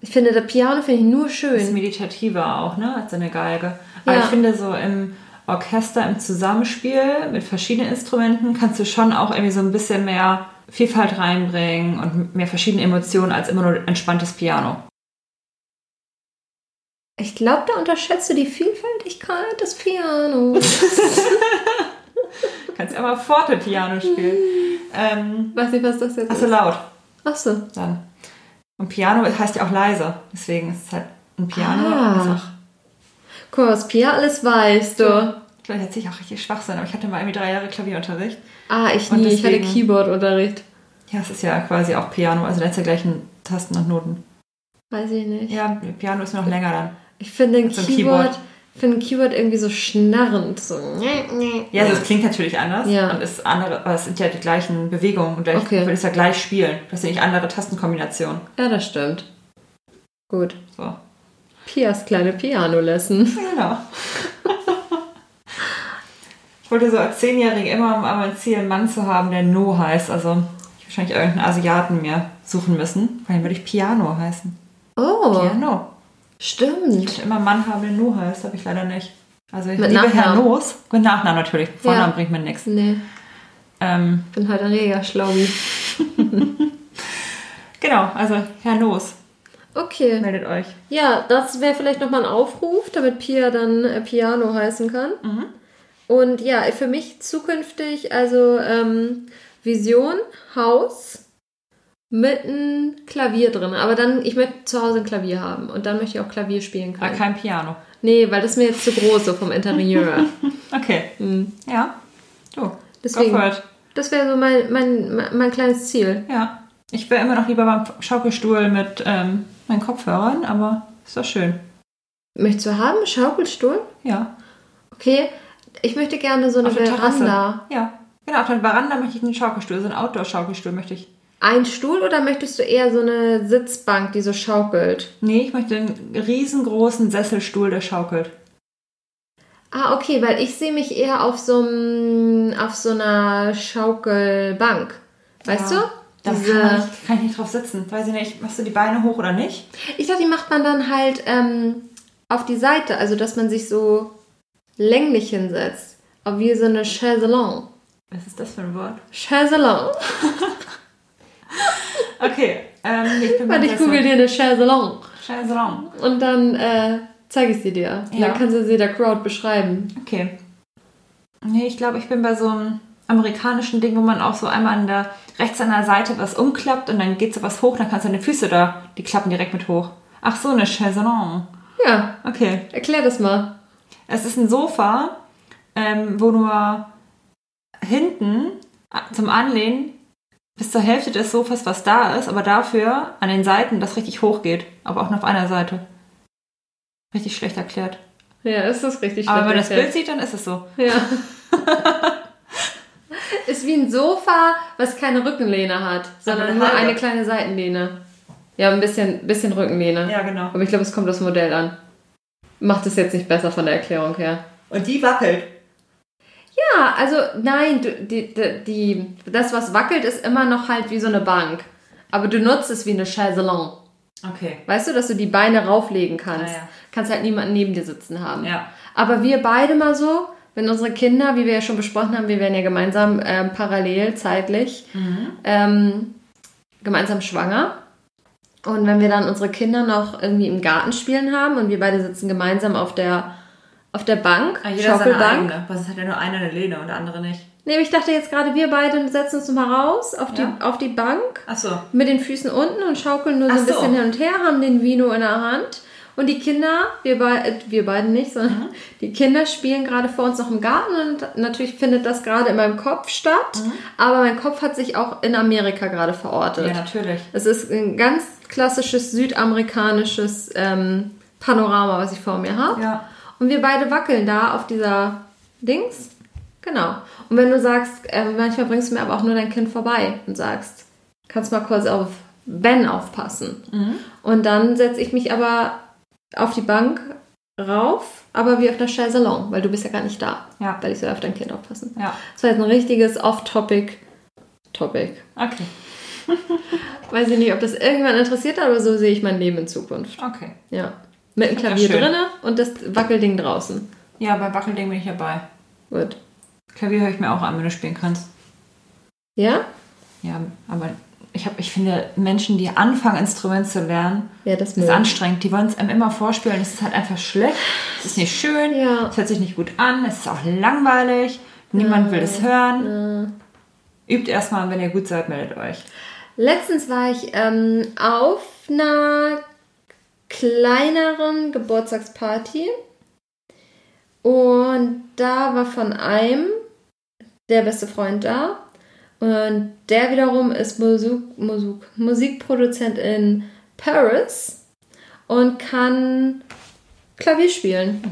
S2: Ich finde, das Piano finde ich nur
S1: ist
S2: schön.
S1: meditativer auch, ne, als eine Geige. Aber
S2: Ja.
S1: ich finde, so im Orchester, im Zusammenspiel mit verschiedenen Instrumenten kannst du schon auch irgendwie so ein bisschen mehr Vielfalt reinbringen und mehr verschiedene Emotionen als immer nur entspanntes Piano.
S2: Ich glaube, da unterschätzt du die Vielfältigkeit des Pianos.
S1: Du <laughs> kannst ja mal Forte Piano spielen. ähm,
S2: weiß nicht, was das jetzt ist.
S1: laut
S2: Ach so.
S1: dann. Und Piano heißt ja auch leise. Deswegen ist es halt ein Piano
S2: Ah.
S1: einfach.
S2: Guck mal, was Pia alles weiß, du.
S1: Vielleicht erzähle ich auch richtig Schwachsinn, aber ich hatte mal irgendwie drei Jahre Klavierunterricht.
S2: Ah, ich nie. Ich hatte
S1: deswegen-
S2: Keyboard-Unterricht.
S1: Ja, es ist ja quasi auch Piano, also da ist ja gleichen Tasten und Noten.
S2: Weiß ich nicht.
S1: Ja, Piano ist noch länger dann.
S2: Ich finde ein
S1: So ein
S2: Keyboard,
S1: Keyboard.
S2: finde ein Keyboard irgendwie so schnarrend. So.
S1: Ja, also es klingt natürlich anders
S2: Ja.
S1: und ist andere, aber es sind ja die gleichen Bewegungen und gleich,
S2: Okay.
S1: du würdest ja gleich spielen. Du hast ja nicht andere Tastenkombinationen.
S2: Ja, das stimmt. Gut.
S1: So.
S2: Pias kleine Piano-Lesson.
S1: Genau. ich wollte so als Zehnjährige immer mal mein Ziel, einen Mann zu haben, der No heißt. Also ich wahrscheinlich irgendeinen Asiaten mir suchen müssen, weil dann würde ich Piano heißen.
S2: Oh,
S1: Piano.
S2: Stimmt.
S1: Immer Mann haben, der No heißt, habe ich leider nicht. Also ich
S2: Mit
S1: liebe Herr
S2: Nachnamen?
S1: Noos. Mit Nachnamen natürlich. Vornamen
S2: Ja.
S1: bringt mir nichts.
S2: Nee,
S1: Ähm,
S2: bin halt ein reger Schlaubi. <laughs>
S1: genau, also Herr Noos,
S2: Okay.
S1: meldet euch.
S2: Ja, das wäre vielleicht nochmal ein Aufruf, damit Pia dann äh, Piano heißen kann. Und ja, für mich zukünftig also ähm, Vision, Haus mit einem Klavier drin. Aber dann, ich möchte zu Hause ein Klavier haben und dann möchte ich auch Klavier spielen
S1: Aber
S2: können.
S1: kein Piano.
S2: Nee, weil das ist mir jetzt zu groß so vom Interieur. <laughs>
S1: Okay.
S2: Hm.
S1: Ja. Du.
S2: Deswegen. Das wäre so mein, mein, mein, kleines Ziel.
S1: Ja. Ich wäre immer noch lieber beim Schaukelstuhl mit ähm, meinen Kopfhörern, aber ist doch schön.
S2: Möchtest du haben? Schaukelstuhl?
S1: Ja.
S2: Okay. Ich möchte gerne so eine. Veranda.
S1: Ja. Genau, auf der Veranda möchte ich einen Schaukelstuhl, so einen Outdoor-Schaukelstuhl möchte ich.
S2: Ein Stuhl oder möchtest du eher so eine Sitzbank, die so schaukelt?
S1: Nee, ich möchte einen riesengroßen Sesselstuhl, der schaukelt.
S2: Ah, okay, weil ich sehe mich eher auf so, einem, auf so einer Schaukelbank. Weißt
S1: Ja.
S2: du?
S1: Da
S2: Diese,
S1: kann, man nicht, kann ich nicht drauf sitzen. Weiß ich nicht, machst du die Beine hoch oder nicht?
S2: ich dachte, die macht man dann halt ähm, auf die Seite, also dass man sich so länglich hinsetzt. Wie so eine Chaiselong.
S1: Was ist das für ein Wort?
S2: Chaiselong. <laughs>
S1: Okay, ähm, ich bin
S2: Warte, ich google dir eine Chaiselong.
S1: Chaiselong.
S2: Und dann äh, zeige ich sie dir.
S1: Ja.
S2: Dann kannst du sie der Crowd beschreiben.
S1: Okay. Nee, ich glaube, ich bin bei so einem amerikanischen Ding, wo man auch so einmal an der rechts an der Seite was umklappt und dann geht so was hoch, dann kannst du deine Füße da, die klappen direkt mit hoch. Ach so, eine Chaiselong.
S2: Ja,
S1: Okay.
S2: erklär das mal.
S1: Es ist ein Sofa, ähm, wo nur hinten zum Anlehnen bis zur Hälfte des Sofas was da ist, aber dafür an den Seiten das richtig hoch geht. Aber auch nur auf einer Seite. Richtig schlecht erklärt.
S2: Ja, ist das richtig
S1: Aber wenn man das
S2: schlecht
S1: Bild sieht, dann ist es so.
S2: Ja. <laughs> ist wie ein Sofa, was keine Rückenlehne hat, sondern nur eine kleine Seitenlehne. Ja, ein bisschen, bisschen Rückenlehne.
S1: Ja, genau.
S2: Aber ich glaube, es kommt das Modell an. Macht es jetzt nicht besser von der Erklärung her.
S1: Und die wackelt.
S2: Ja, also nein, du, die, die, die, das, was wackelt, ist immer noch halt wie so eine Bank. Aber du nutzt es wie eine Chaiselong.
S1: Okay.
S2: Weißt du, dass du die Beine rauflegen kannst?
S1: Ja, ja.
S2: Kannst halt niemanden neben dir sitzen haben.
S1: Ja.
S2: Aber wir beide mal so, wenn unsere Kinder, wie wir ja schon besprochen haben, wir werden ja gemeinsam ähm, parallel zeitlich ähm, gemeinsam schwanger. Und wenn wir dann unsere Kinder noch irgendwie im Garten spielen haben und wir beide sitzen gemeinsam auf der, auf der Bank,
S1: Ah, jeder seine
S2: Schaukelbank.
S1: eigene. Was es hat ja nur einer eine Lehne und der andere nicht.
S2: Nee, aber ich dachte jetzt gerade, wir beide setzen uns mal raus auf die,
S1: Ja.
S2: auf die Bank
S1: Ach so.
S2: mit den Füßen unten und schaukeln nur so ein
S1: so.
S2: bisschen hin und her, haben den Vino in der Hand. Und die Kinder, wir, bei, äh, wir beiden nicht, sondern
S1: Mhm.
S2: die Kinder spielen gerade vor uns noch im Garten und natürlich findet das gerade in meinem Kopf statt.
S1: Mhm.
S2: Aber mein Kopf hat sich auch in Amerika gerade verortet.
S1: Ja, natürlich.
S2: Es ist ein ganz klassisches südamerikanisches ähm, Panorama, was ich vor mir habe.
S1: Ja.
S2: Und wir beide wackeln da auf dieser Dings. Genau. Und wenn du sagst, äh, manchmal bringst du mir aber auch nur dein Kind vorbei und sagst, kannst mal kurz auf Ben aufpassen.
S1: Mhm.
S2: Und dann setze ich mich aber auf die Bank rauf, aber wie auf einer Chaiselong, weil du bist ja gar nicht da.
S1: Ja.
S2: Weil ich soll auf dein Kind aufpassen.
S1: Ja.
S2: Das war jetzt ein richtiges Off-Topic. Topic.
S1: Okay. <laughs>
S2: Weiß ich nicht, ob das irgendwann interessiert, aber so sehe ich mein Leben in Zukunft.
S1: Okay.
S2: Ja. Mit
S1: Ja,
S2: Klavier
S1: schön.
S2: drinne und das Wackelding draußen.
S1: Ja, bei Wackelding bin ich dabei.
S2: Gut.
S1: Klavier höre ich mir auch an, wenn du spielen kannst.
S2: Ja?
S1: Ja, aber ich, hab, ich finde, Menschen, die anfangen, Instrument zu lernen,
S2: Ja, das
S1: ist anstrengend. Die wollen es einem immer vorspielen. Es ist halt einfach schlecht. Es ist nicht schön.
S2: Ja.
S1: Es hört sich nicht gut an. Es ist auch langweilig. Niemand will es hören. Übt erstmal, wenn ihr gut seid, meldet euch.
S2: Letztens war ich ähm, auf einer kleineren Geburtstagsparty und da war von einem der beste Freund da und der wiederum ist Musik, Musik, Musikproduzent in Paris und kann Klavier spielen.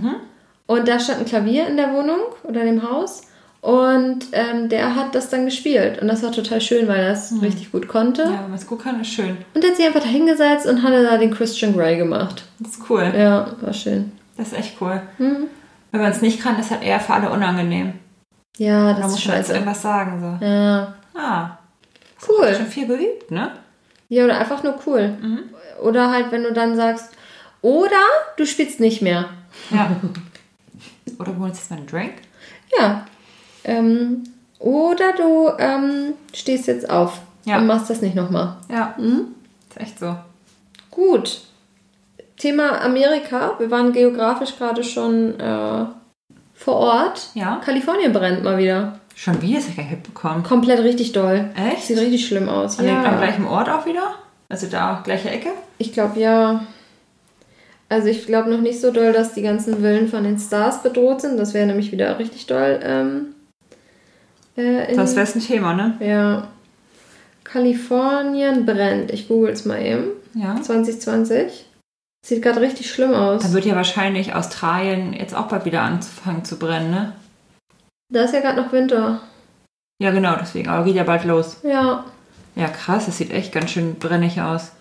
S2: Und da stand ein Klavier in der Wohnung oder in dem Haus. Und ähm, der hat das dann gespielt. Und das war total schön, weil er das richtig gut konnte.
S1: Ja, wenn man es gut kann, ist schön.
S2: Und er hat sich einfach da hingesetzt und hat da den Christian Grey gemacht.
S1: Das ist cool.
S2: Ja, war schön.
S1: Das ist echt cool.
S2: Mhm.
S1: Wenn man es nicht kann, ist halt eher für alle unangenehm.
S2: Ja,
S1: Da
S2: das ist
S1: muss man jetzt
S2: scheiße.
S1: irgendwas sagen. So.
S2: Ja,
S1: Ah,
S2: cool.
S1: schon viel geübt, ne?
S2: Ja, oder einfach nur cool.
S1: Mhm.
S2: Oder halt, wenn du dann sagst, oder du spielst nicht mehr.
S1: Ja. <laughs> Oder holst jetzt mal einen Drink?
S2: Ja. Ähm, oder du ähm, stehst jetzt auf
S1: Ja.
S2: und machst das nicht nochmal.
S1: Ja.
S2: Mhm.
S1: Ist echt so.
S2: Gut. Thema Amerika. Wir waren geografisch gerade schon äh, vor Ort.
S1: Ja.
S2: Kalifornien brennt mal wieder.
S1: Schon wieder? Das hab ich gar nicht mitbekommen.
S2: Komplett richtig doll.
S1: Echt?
S2: Sieht richtig schlimm aus.
S1: An dem, am
S2: Ja.
S1: gleichen Ort auch wieder? Also da gleiche Ecke?
S2: Ich glaube ja. Also ich glaube noch nicht so doll, dass die ganzen Villen von den Stars bedroht sind. Das wäre nämlich wieder richtig doll. Ähm, äh,
S1: Das wäre ein Thema, ne?
S2: ja. Kalifornien brennt. Ich google es mal eben.
S1: Ja.
S2: 2020. Sieht gerade richtig schlimm aus.
S1: Dann wird ja wahrscheinlich Australien jetzt auch bald wieder anfangen zu brennen, ne?
S2: Da ist ja gerade noch Winter.
S1: Ja, genau, deswegen. Aber geht ja bald los.
S2: Ja.
S1: Ja, krass, das sieht echt ganz schön brennig aus.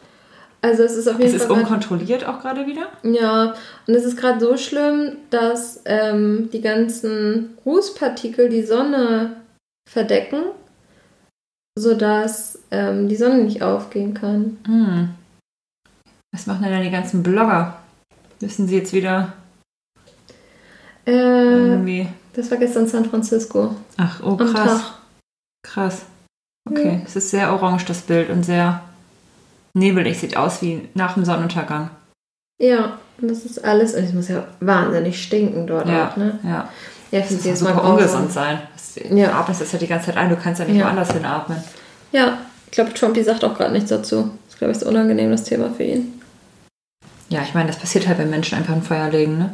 S2: Also es ist auf
S1: Es
S2: jeden
S1: ist
S2: Fall. grad-
S1: unkontrolliert auch gerade wieder.
S2: Ja, und es ist gerade so schlimm, dass ähm, die ganzen Rußpartikel die Sonne verdecken, sodass ähm, die Sonne nicht aufgehen kann.
S1: Hm. Was machen denn dann die ganzen Blogger? Müssen sie jetzt wieder
S2: Äh,
S1: irgendwie.
S2: das war gestern San Francisco.
S1: Ach, oh krass. Krass. Okay, es ist sehr orange, das Bild, und sehr nebelig. Sieht aus wie nach dem Sonnenuntergang.
S2: Ja, und das ist alles. Und es muss ja wahnsinnig stinken dort
S1: Ja,
S2: auch, ne?
S1: ja.
S2: Ja, ich
S1: Das
S2: finde
S1: muss
S2: Mal
S1: ungesund sein. Du
S2: Ja.
S1: atmest das ja die ganze Zeit ein, du kannst ja nicht
S2: Ja.
S1: woanders hinatmen.
S2: Ja, ich glaube, Trumpy sagt auch gerade nichts dazu. Das ist, glaube ich, so unangenehm, das Thema für ihn.
S1: Ja, ich meine, das passiert halt, wenn Menschen einfach ein Feuer legen, ne?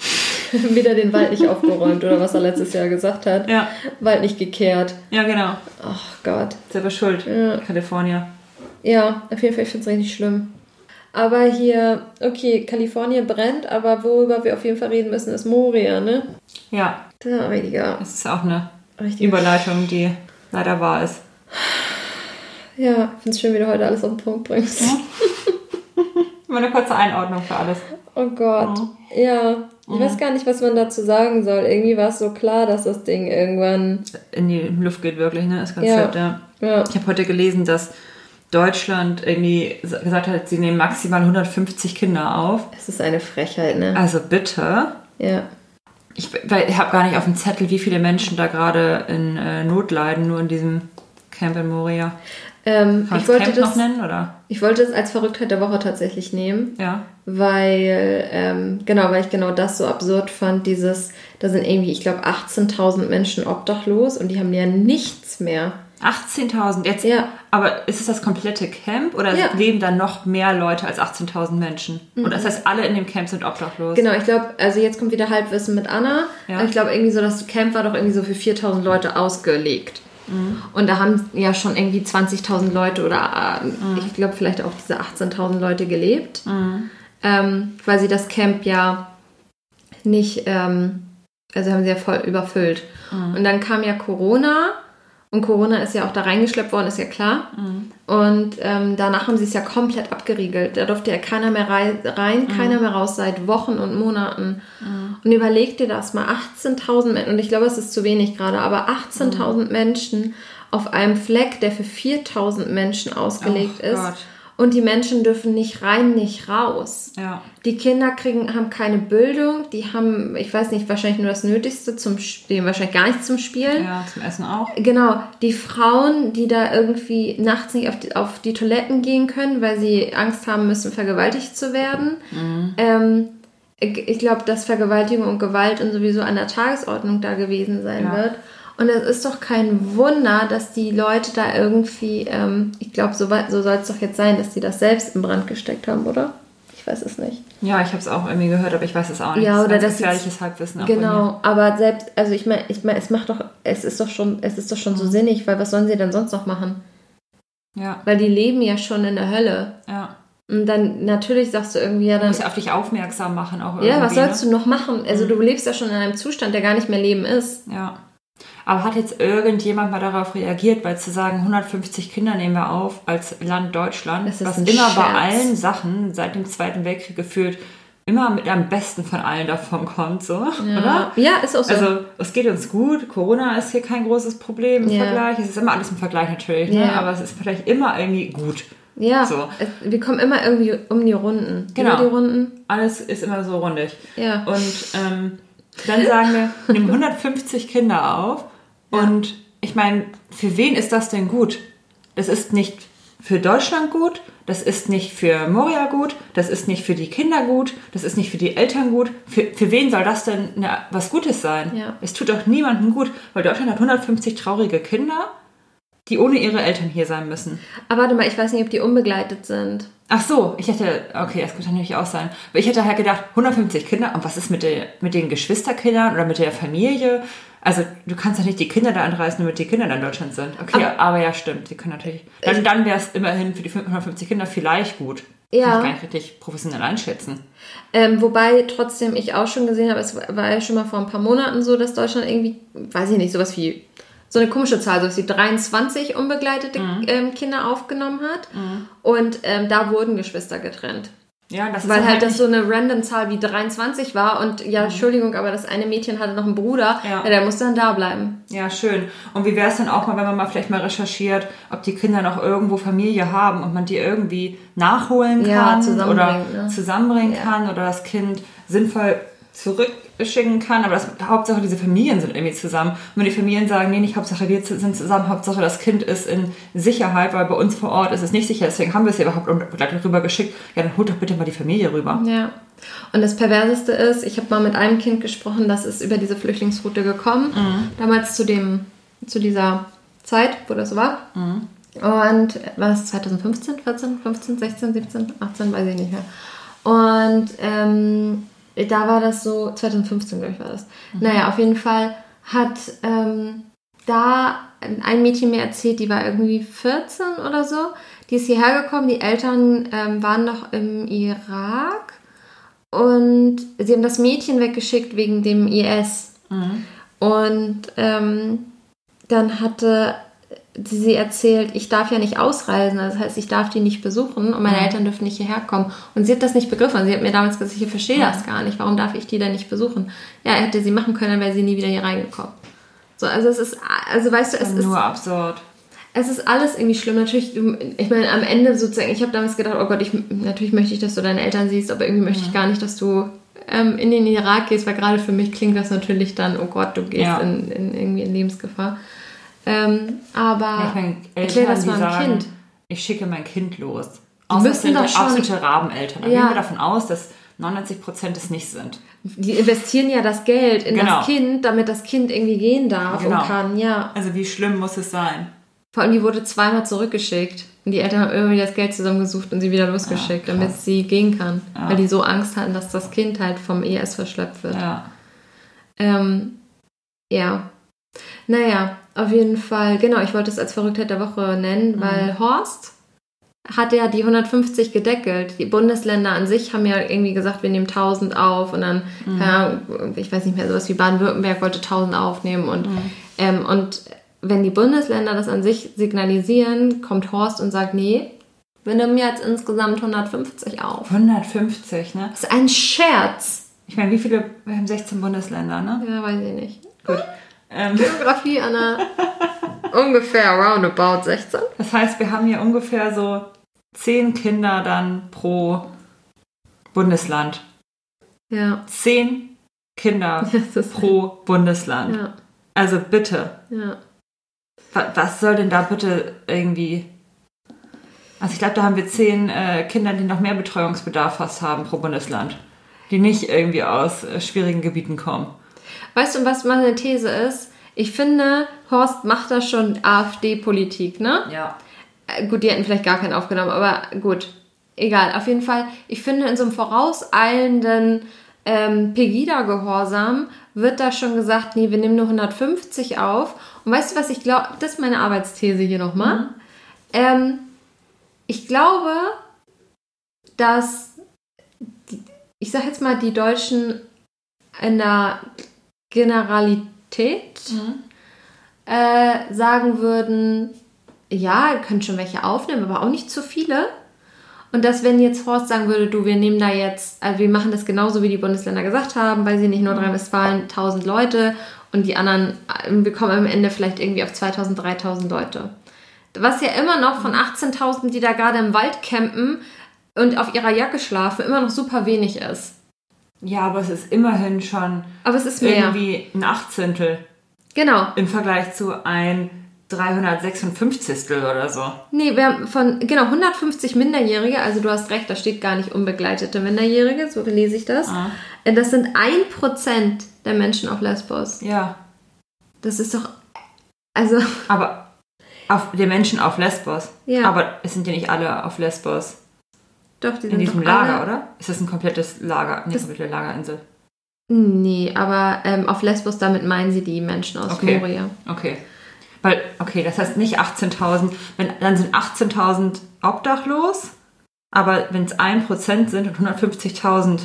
S1: <laughs>
S2: Wieder den Wald nicht aufgeräumt oder was er letztes Jahr gesagt hat.
S1: Ja.
S2: Wald nicht gekehrt.
S1: Ja, genau.
S2: Ach Gott.
S1: Selber schuld.
S2: Ja.
S1: Kalifornien.
S2: Ja, auf jeden Fall, ich finde es richtig schlimm. Aber hier, okay, Kalifornien brennt, aber worüber wir auf jeden Fall reden müssen, ist Moria, ne?
S1: Ja,
S2: Da, richtiger,
S1: das ist auch eine
S2: richtiger.
S1: Überleitung, die leider wahr ist.
S2: Ja, ich finde es schön, wie du heute alles auf den Punkt bringst.
S1: Mal eine kurze Einordnung für alles.
S2: Oh Gott. Ja, ich weiß gar nicht, was man dazu sagen soll. Irgendwie war es so klar, dass das Ding irgendwann.
S1: In die Luft geht wirklich, ne? Das
S2: Ja.
S1: Konzept, ja.
S2: Ja,
S1: Ich habe heute gelesen, dass Deutschland irgendwie gesagt hat, sie nehmen maximal 150 Kinder auf.
S2: es ist eine Frechheit, ne?
S1: Also bitte.
S2: Ja.
S1: Ich, ich habe gar nicht auf dem Zettel, wie viele Menschen da gerade in äh, Not leiden, nur in diesem Camp in Moria.
S2: Ähm, ich,
S1: das
S2: wollte
S1: Camp noch
S2: das,
S1: nennen, oder?
S2: ich wollte es als Verrücktheit der Woche tatsächlich nehmen.
S1: Ja.
S2: weil ähm, genau, weil ich genau das so absurd fand, dieses, da sind irgendwie, ich glaube, 18.000 Menschen obdachlos und die haben ja nichts mehr.
S1: 18.000 jetzt.
S2: Ja.
S1: Aber ist es das komplette Camp oder
S2: Ja.
S1: leben da noch mehr Leute als 18.000 Menschen? Und das heißt, alle in dem Camp sind obdachlos.
S2: Genau, ich glaube, also jetzt kommt wieder Halbwissen mit Anna.
S1: Ja.
S2: Ich glaube irgendwie so, das Camp war doch irgendwie so für 4.000 Leute ausgelegt.
S1: Mhm.
S2: Und da haben ja schon irgendwie 20.000 Leute oder
S1: Mhm.
S2: ich glaube vielleicht auch diese 18.000 Leute gelebt. Ähm, weil sie das Camp ja nicht, ähm, also haben sie ja voll überfüllt.
S1: Mhm.
S2: Und dann kam ja Corona und Corona ist ja auch da reingeschleppt worden, ist ja klar. Und ähm, danach haben sie es ja komplett abgeriegelt. Da durfte ja keiner mehr rei rein, keiner mehr raus seit Wochen und Monaten. Und überleg dir das mal, 18.000 Menschen, und ich glaube, es ist zu wenig gerade, aber 18.000 Menschen auf einem Fleck, der für 4.000 Menschen ausgelegt
S1: Oh
S2: ist.
S1: Gott.
S2: Und die Menschen dürfen nicht rein, nicht raus.
S1: Ja.
S2: Die Kinder kriegen, haben keine Bildung, die haben, ich weiß nicht, wahrscheinlich nur das Nötigste zum Spielen, wahrscheinlich gar nichts zum Spielen.
S1: Ja, zum Essen auch.
S2: Genau, die Frauen, die da irgendwie nachts nicht auf die, auf die Toiletten gehen können, weil sie Angst haben müssen, vergewaltigt zu werden. Ähm, ich ich glaube, dass Vergewaltigung und Gewalt und sowieso an der Tagesordnung da gewesen sein
S1: Ja.
S2: wird. Und es ist doch kein Wunder, dass die Leute da irgendwie, ähm, ich glaube, so, so soll es doch jetzt sein, dass die das selbst in Brand gesteckt haben, oder? Ich weiß es nicht.
S1: Ja, ich habe es auch irgendwie gehört, aber ich weiß es auch nicht.
S2: Ja,
S1: Das ist
S2: oder das
S1: gefährliches Halbwissen.
S2: Genau, aber selbst, also ich meine, ich meine, es macht doch, es ist doch schon, es ist doch schon
S1: Mhm.
S2: so sinnig, weil was sollen sie denn sonst noch machen?
S1: Ja,
S2: Weil die leben ja schon in der Hölle.
S1: ja.
S2: Und dann natürlich sagst du irgendwie, ja,
S1: Du
S2: dann,
S1: musst ja auf dich aufmerksam machen auch
S2: ja, was
S1: irgendwie,
S2: sollst
S1: ne?
S2: du noch machen? Also du lebst ja schon in einem Zustand, der gar nicht mehr Leben ist.
S1: Ja. Aber hat jetzt irgendjemand mal darauf reagiert, weil zu sagen, 150 Kinder nehmen wir auf als Land Deutschland, was immer bei
S2: Scherz.
S1: allen Sachen seit dem Zweiten Weltkrieg gefühlt immer mit am besten von allen davon kommt, so, oder?
S2: Ja, ist auch so.
S1: Also es geht uns gut, Corona ist hier kein großes Problem im
S2: Ja.
S1: Vergleich. Es ist immer alles im Vergleich natürlich, ne?
S2: Ja.
S1: aber es ist vielleicht immer irgendwie gut.
S2: ja,
S1: so.
S2: es, wir kommen immer irgendwie um die Runden.
S1: Genau.
S2: Über die Runden.
S1: Alles ist immer so rundig.
S2: Ja.
S1: Und ähm, dann sagen wir, <laughs> nehmen 150 Kinder auf. Und ich meine, für wen ist das denn gut? Das ist nicht für Deutschland gut, das ist nicht für Moria gut, das ist nicht für die Kinder gut, das ist nicht für die Eltern gut. Für, für wen soll das denn na, was Gutes sein?
S2: Ja.
S1: Es tut doch niemandem gut, weil Deutschland hat 150 traurige Kinder, die ohne ihre Eltern hier sein müssen.
S2: Aber warte mal, ich weiß nicht, ob die unbegleitet sind.
S1: Ach so, ich hätte, okay, das könnte natürlich auch sein. Aber ich hätte halt gedacht, 150 Kinder, und was ist mit, der, mit den Geschwisterkindern oder mit der Familie? Also, du kannst doch nicht die Kinder da anreißen, damit die Kinder dann in Deutschland sind. Okay, aber, ja, stimmt, die können natürlich. Dann, dann wäre es immerhin für die 150 Kinder vielleicht gut.
S2: Ja.
S1: Kann ich gar nicht richtig professionell einschätzen.
S2: Ähm, wobei trotzdem ich auch schon gesehen habe, es war ja schon mal vor ein paar Monaten so, dass Deutschland irgendwie, weiß ich nicht, sowas wie so eine komische Zahl, sowas wie 23 unbegleitete
S1: Mhm.
S2: ähm, Kinder aufgenommen hat. Und ähm, da wurden Geschwister getrennt.
S1: Ja, das
S2: Weil
S1: ist
S2: halt das
S1: nicht-
S2: so eine random Zahl wie 23 war und ja, Entschuldigung, aber das eine Mädchen hatte noch einen Bruder,
S1: Ja.
S2: ja, der musste dann da bleiben.
S1: Ja, schön. Und wie wäre es dann auch mal, wenn man mal vielleicht mal recherchiert, ob die Kinder noch irgendwo Familie haben und man die irgendwie nachholen
S2: Ja,
S1: kann oder
S2: zusammenbringen, ne?
S1: zusammenbringen
S2: Ja.
S1: kann oder das Kind sinnvoll zurück schicken kann, aber das, Hauptsache diese Familien sind irgendwie zusammen. Und wenn die Familien sagen, nee, nicht Hauptsache wir sind zusammen, Hauptsache das Kind ist in Sicherheit, weil bei uns vor Ort ist es nicht sicher, deswegen haben wir es ja überhaupt unbegleitet rüber geschickt. Ja, dann holt doch bitte mal die Familie rüber.
S2: Ja. Und das Perverseste ist, ich habe mal mit einem Kind gesprochen, das ist über diese Flüchtlingsroute gekommen, mhm. damals zu dem, zu dieser Zeit, wo das so war. Mhm. Und war es 2015, 14, 15, 16, 17, 18, weiß ich nicht mehr. Und ähm, da war das so, 2015 glaube ich war das. Mhm. Naja, auf jeden Fall hat ähm, da ein Mädchen mir erzählt, die war irgendwie 14 oder so. Die ist hierher gekommen, die Eltern ähm, waren noch im Irak und sie haben das Mädchen weggeschickt wegen dem IS. Mhm. Und ähm, dann hatte sie erzählt, ich darf ja nicht ausreisen, das heißt, ich darf die nicht besuchen und meine mhm. Eltern dürfen nicht hierher kommen. Und sie hat das nicht begriffen. Sie hat mir damals gesagt, ich verstehe mhm. das gar nicht. Warum darf ich die denn nicht besuchen? Ja, hätte sie machen können, dann wäre sie nie wieder hier reingekommen. So, also es ist, also weißt du, es ist
S1: nur absurd.
S2: Es ist alles irgendwie schlimm. Natürlich, ich meine, am Ende sozusagen, ich habe damals gedacht, oh Gott, ich, natürlich möchte ich, dass du deine Eltern siehst, aber irgendwie möchte ich mhm. gar nicht, dass du ähm, in den Irak gehst, weil gerade für mich klingt das natürlich dann, oh Gott, du gehst ja. in, in, irgendwie in Lebensgefahr. Ähm, aber
S1: ich mein, erklär das mal einem Kind. Ich schicke mein Kind los.
S2: Außer müssen doch schon
S1: absolute Rabeneltern. Da ja. gehen wir davon aus, dass 99 Prozent es nicht sind.
S2: Die investieren ja das Geld in genau. das Kind, damit das Kind irgendwie gehen darf genau. und kann, ja.
S1: Also wie schlimm muss es sein?
S2: Vor allem, die wurde zweimal zurückgeschickt. Und die Eltern haben irgendwie das Geld zusammengesucht und sie wieder losgeschickt, ja, damit sie gehen kann. Ja. Weil die so Angst hatten, dass das Kind halt vom ES verschleppt wird.
S1: Ja.
S2: Ähm, ja. Naja, auf jeden Fall, genau, ich wollte es als Verrücktheit der Woche nennen, mhm. weil Horst hat ja die 150 gedeckelt. Die Bundesländer an sich haben ja irgendwie gesagt, wir nehmen 1000 auf und dann, mhm. ja, ich weiß nicht mehr, sowas wie Baden-Württemberg wollte 1000 aufnehmen und, mhm. ähm, und wenn die Bundesländer das an sich signalisieren, kommt Horst und sagt, nee, wir nehmen jetzt insgesamt 150 auf.
S1: 150, ne?
S2: Das ist ein Scherz.
S1: Ich meine, wie viele? Wir haben 16 Bundesländer, ne?
S2: Ja, weiß ich nicht. Gut. Ähm. Geografie, Anna. ungefähr roundabout 16.
S1: Das heißt, wir haben hier ungefähr so 10 Kinder dann pro Bundesland.
S2: Ja.
S1: 10 Kinder <laughs> pro Bundesland.
S2: Ja.
S1: Also bitte.
S2: Ja.
S1: Was soll denn da bitte irgendwie. Also ich glaube, da haben wir zehn äh, Kinder, die noch mehr Betreuungsbedarf fast haben pro Bundesland. Die nicht irgendwie aus äh, schwierigen Gebieten kommen.
S2: Weißt du, was meine These ist? Ich finde, Horst macht da schon AfD-Politik, ne?
S1: Ja.
S2: Äh, gut, die hätten vielleicht gar keinen aufgenommen, aber gut. Egal, auf jeden Fall. Ich finde, in so einem vorauseilenden ähm, Pegida-Gehorsam wird da schon gesagt, nee, wir nehmen nur 150 auf. Und weißt du, was ich glaube? Das ist meine Arbeitsthese hier nochmal. Mhm. Ähm, ich glaube, dass, die, ich sag jetzt mal, die Deutschen in der Generalität mhm. äh, sagen würden, ja, ihr könnt schon welche aufnehmen, aber auch nicht zu viele. Und dass, wenn jetzt Horst sagen würde, du, wir nehmen da jetzt, also wir machen das genauso, wie die Bundesländer gesagt haben, weil sie nicht Nordrhein-Westfalen 1000 Leute und die anderen, äh, wir kommen am Ende vielleicht irgendwie auf 2000, 3000 Leute. Was ja immer noch von 18.000, die da gerade im Wald campen und auf ihrer Jacke schlafen, immer noch super wenig ist.
S1: Ja, aber es ist immerhin schon
S2: aber es ist
S1: mehr. irgendwie ein Achtzehntel.
S2: Genau.
S1: Im Vergleich zu ein 356 oder so.
S2: Nee, wir haben von, genau, 150 Minderjährige, also du hast recht, da steht gar nicht unbegleitete Minderjährige, so lese ich das. Ah. Äh, das sind ein Prozent der Menschen auf Lesbos.
S1: Ja.
S2: Das ist doch, also...
S1: Aber auf, der Menschen auf Lesbos.
S2: Ja.
S1: Aber es sind ja nicht alle auf Lesbos.
S2: Doch, die
S1: sind In diesem Lager, alle... oder? Ist das ein komplettes Lager, eine komplette Lagerinsel?
S2: Nee, aber ähm, auf Lesbos, damit meinen sie die Menschen aus
S1: okay.
S2: Moria.
S1: Okay. Weil, okay, das heißt nicht 18.000, dann sind 18.000 obdachlos, aber wenn es 1% sind und 150.000,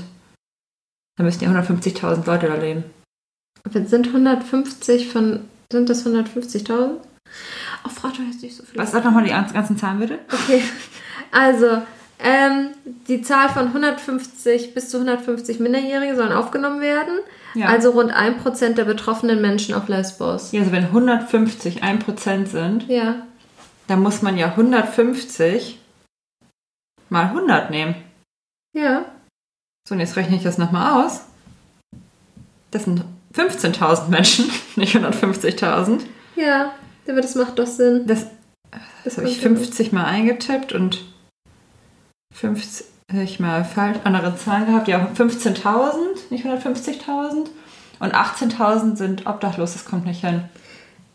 S1: dann müssten ja 150.000 Leute da leben.
S2: Sind 150 von, sind das 150.000? Oh, Frau, du hast nicht so viel.
S1: Was sag nochmal die ganzen Zahlen bitte?
S2: Okay, also ähm, die Zahl von 150 bis zu 150 Minderjährige sollen aufgenommen werden. Ja. Also rund 1% der betroffenen Menschen auf Lesbos.
S1: Ja, also wenn 150 1% sind,
S2: ja.
S1: dann muss man ja 150 mal 100 nehmen.
S2: Ja.
S1: So, und jetzt rechne ich das nochmal aus. Das sind 15.000 Menschen, <laughs> nicht 150.000.
S2: Ja, aber das macht doch Sinn.
S1: Das, das habe ich
S2: kommt ja
S1: 50 mal eingetippt und 50 mal falsch, andere Zahlen gehabt. Ja, 15.000, nicht 150.000. Und 18.000 sind obdachlos, das kommt nicht hin.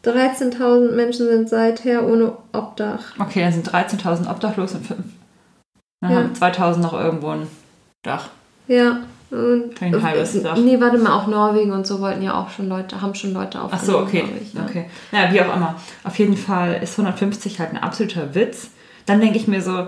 S2: 13.000 Menschen sind seither ohne Obdach.
S1: Okay, dann sind 13.000 obdachlos und 5. Dann
S2: Ja.
S1: haben 2.000 noch irgendwo ein Dach.
S2: Ja. Und
S1: Ein halbes Dach.
S2: Nee, warte mal, auch Norwegen und so wollten ja auch schon Leute, haben schon Leute
S1: Ach
S2: aufgenommen.
S1: so, okay.
S2: ich, ja.
S1: okay. Naja, wie auch immer. Auf jeden Fall ist 150 halt ein absoluter Witz. Dann denke ich mir so,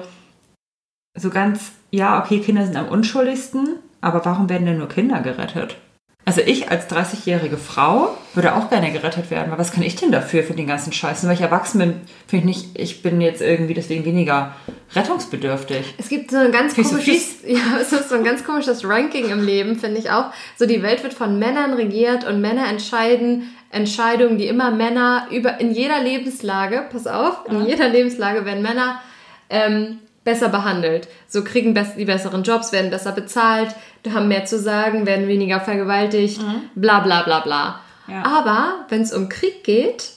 S1: so ganz, ja, okay, Kinder sind am unschuldigsten, aber warum werden denn nur Kinder gerettet? Also ich als 30-jährige Frau würde auch gerne gerettet werden, aber was kann ich denn dafür für den ganzen Scheiß? Nur weil ich erwachsen bin, finde ich nicht, ich bin jetzt irgendwie deswegen weniger rettungsbedürftig.
S2: Es gibt so ein ganz
S1: du
S2: komisches, <laughs> ja, es ist so ein ganz komisches Ranking im Leben, finde ich auch. So die Welt wird von Männern regiert und Männer entscheiden Entscheidungen, die immer Männer über in jeder Lebenslage, pass auf, in jeder Lebenslage werden Männer ähm, besser behandelt. So kriegen die besseren Jobs, werden besser bezahlt, haben mehr zu sagen, werden weniger vergewaltigt, bla bla bla bla.
S1: Ja.
S2: Aber wenn es um Krieg geht,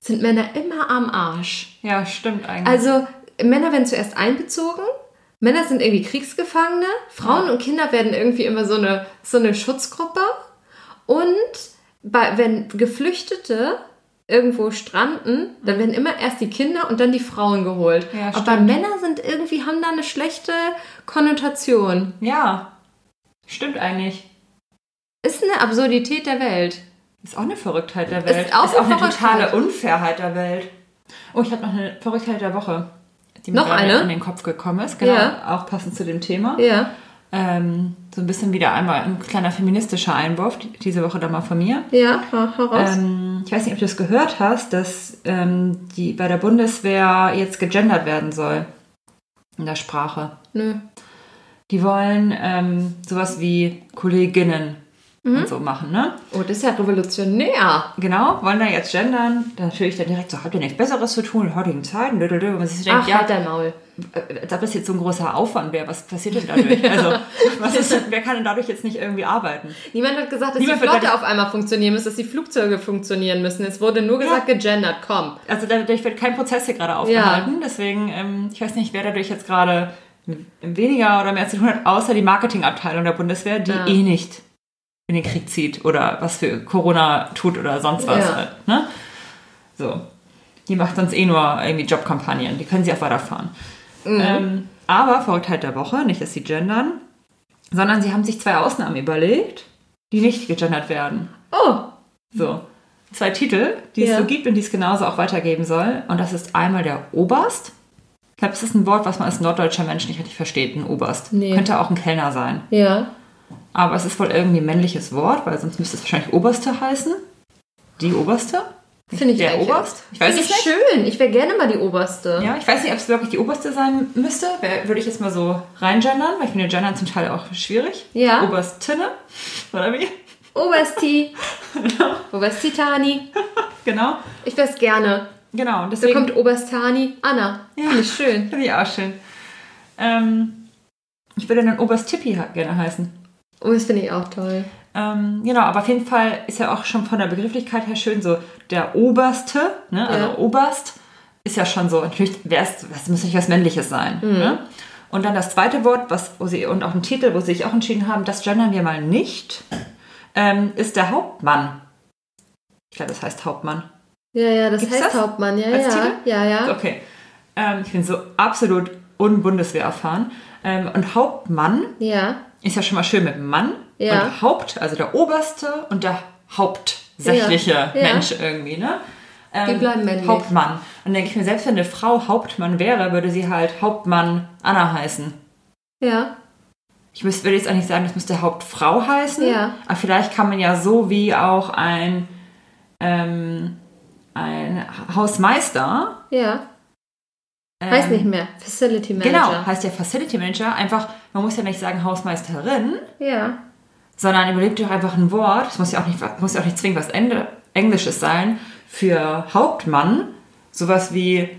S2: sind Männer immer am Arsch.
S1: Ja, stimmt eigentlich.
S2: Also Männer werden zuerst einbezogen. Männer sind irgendwie Kriegsgefangene. Frauen und Kinder werden irgendwie immer so eine, so eine Schutzgruppe. Und bei, wenn Geflüchtete irgendwo stranden, dann werden immer erst die Kinder und dann die Frauen geholt.
S1: Ja,
S2: Aber. Männer sind irgendwie, haben da eine schlechte Konnotation.
S1: ja, stimmt eigentlich.
S2: Ist eine Absurdität der Welt.
S1: Ist auch eine Verrücktheit der Welt.
S2: Ist auch eine
S1: eine
S2: Verrücktheit.
S1: totale Unfairheit der Welt. Oh, ich habe noch eine Verrücktheit der Woche, die mir
S2: Noch
S1: gerade
S2: eine?
S1: in den Kopf gekommen ist. Genau,
S2: Ja.
S1: auch passend zu dem Thema.
S2: Ja.
S1: Ähm, so ein bisschen wieder einmal ein kleiner feministischer Einwurf, die- diese Woche dann mal von mir.
S2: Ja, hau hau raus.
S1: Ähm, ich weiß nicht, ob du es gehört hast, dass ähm, die bei der Bundeswehr jetzt gegendert werden soll in der Sprache.
S2: Nö.
S1: Die wollen ähm, sowas wie Kolleginnen
S2: Mhm.
S1: und so machen, ne?
S2: Oh, das ist ja revolutionär.
S1: Genau, wollen da jetzt gendern. Dann natürlich dann direkt so, habt ihr nichts Besseres zu tun in heutigen Zeiten? Und man sich denkt,
S2: Ach,
S1: ja,
S2: halt dein Maul.
S1: äh, als ob das jetzt so ein großer Aufwand wäre. Was passiert denn dadurch? Also, <laughs> ist, wer kann denn dadurch jetzt nicht irgendwie arbeiten?
S2: Niemand hat gesagt, dass
S1: Niemand
S2: die Flotte auf einmal funktionieren muss, dass die Flugzeuge funktionieren müssen. Es wurde nur gesagt, gegendert, komm.
S1: Also dadurch wird kein Prozess hier gerade aufgehalten. Deswegen, ähm, ich weiß nicht, wer dadurch jetzt gerade weniger oder mehr zu tun hat, außer die Marketingabteilung der Bundeswehr, die
S2: Ja.
S1: eh nicht in den Krieg zieht oder was für Corona tut oder sonst was.
S2: Ja.
S1: Halt, ne? So. Die macht sonst eh nur irgendwie Jobkampagnen. Die können sie auch weiterfahren.
S2: Mhm.
S1: Ähm, aber Verrücktheit der Woche, nicht, dass sie gendern, sondern sie haben sich zwei Ausnahmen überlegt, die nicht gegendert werden.
S2: Oh,
S1: So. Zwei Titel, die es
S2: Ja.
S1: so gibt und die es genauso auch weitergeben soll. Und das ist einmal der Oberst. Ich glaube, das ist ein Wort, was man als norddeutscher Mensch nicht richtig versteht, ein Oberst.
S2: Nee.
S1: Könnte auch ein Kellner sein.
S2: ja.
S1: Aber es ist wohl irgendwie ein männliches Wort, weil sonst müsste es wahrscheinlich Oberste heißen. Die Oberste?
S2: Finde ich
S1: Der Oberst? Ich weiß
S2: ich
S1: nicht.
S2: schön. Ich wäre gerne mal die Oberste.
S1: Ja, ich weiß nicht, ob es wirklich die Oberste sein müsste. Würde ich jetzt mal so reingendern, weil ich finde Gendern zum Teil auch schwierig.
S2: Ja.
S1: Oberstine, oder wie?
S2: Obersti. <laughs> Oberstitani.
S1: Genau.
S2: Ich wäre es gerne.
S1: Genau. und
S2: So
S1: Deswegen
S2: kommt Oberstani. Anna.
S1: Ja.
S2: Finde ich schön.
S1: Finde ich auch schön. Ähm, ich würde dann Oberst Tippi ha- gerne heißen.
S2: Oh, das finde ich auch toll.
S1: Ähm, genau, aber auf jeden Fall ist ja auch schon von der Begrifflichkeit her schön so der Oberste, ne? also
S2: Ja.
S1: Oberst ist ja schon so, natürlich wär's, das muss nicht was Männliches sein.
S2: Mhm.
S1: Ne? Und dann das zweite Wort, was, wo sie, und auch ein Titel, wo sie sich auch entschieden haben, das gendern wir mal nicht, ähm, ist der Hauptmann. Ich glaube, das heißt Hauptmann.
S2: Ja, ja, das
S1: Gibt's
S2: heißt
S1: das
S2: Hauptmann. Ja,
S1: als
S2: ja.
S1: Titel?
S2: Ja, ja.
S1: Okay. Ähm, ich bin so absolut unbundeswehr erfahren. Ähm, und Hauptmann
S2: Ja.
S1: Ist ja schon mal schön mit Mann.
S2: Ja.
S1: Und Haupt, also der Oberste und der hauptsächliche
S2: Ja.
S1: Mensch irgendwie, ne? Ähm,
S2: Die bleiben männlich.
S1: Hauptmann. Und dann denke ich mir, selbst wenn eine Frau Hauptmann wäre, würde sie halt Hauptmann Anna heißen.
S2: Ja.
S1: Ich müsste, würde jetzt eigentlich sagen, das müsste Hauptfrau heißen.
S2: Ja.
S1: Aber vielleicht kann man ja so wie auch ein, ähm, ein Hausmeister.
S2: Ja.
S1: Ähm,
S2: Heißt nicht mehr. Facility Manager.
S1: Genau, heißt ja Facility Manager. Einfach, man muss ja nicht sagen Hausmeisterin,
S2: Ja.
S1: sondern überlegt doch einfach ein Wort. Es muss ja auch nicht, muss ja auch nicht zwingend was Ende- Englisches sein für Hauptmann. Sowas wie,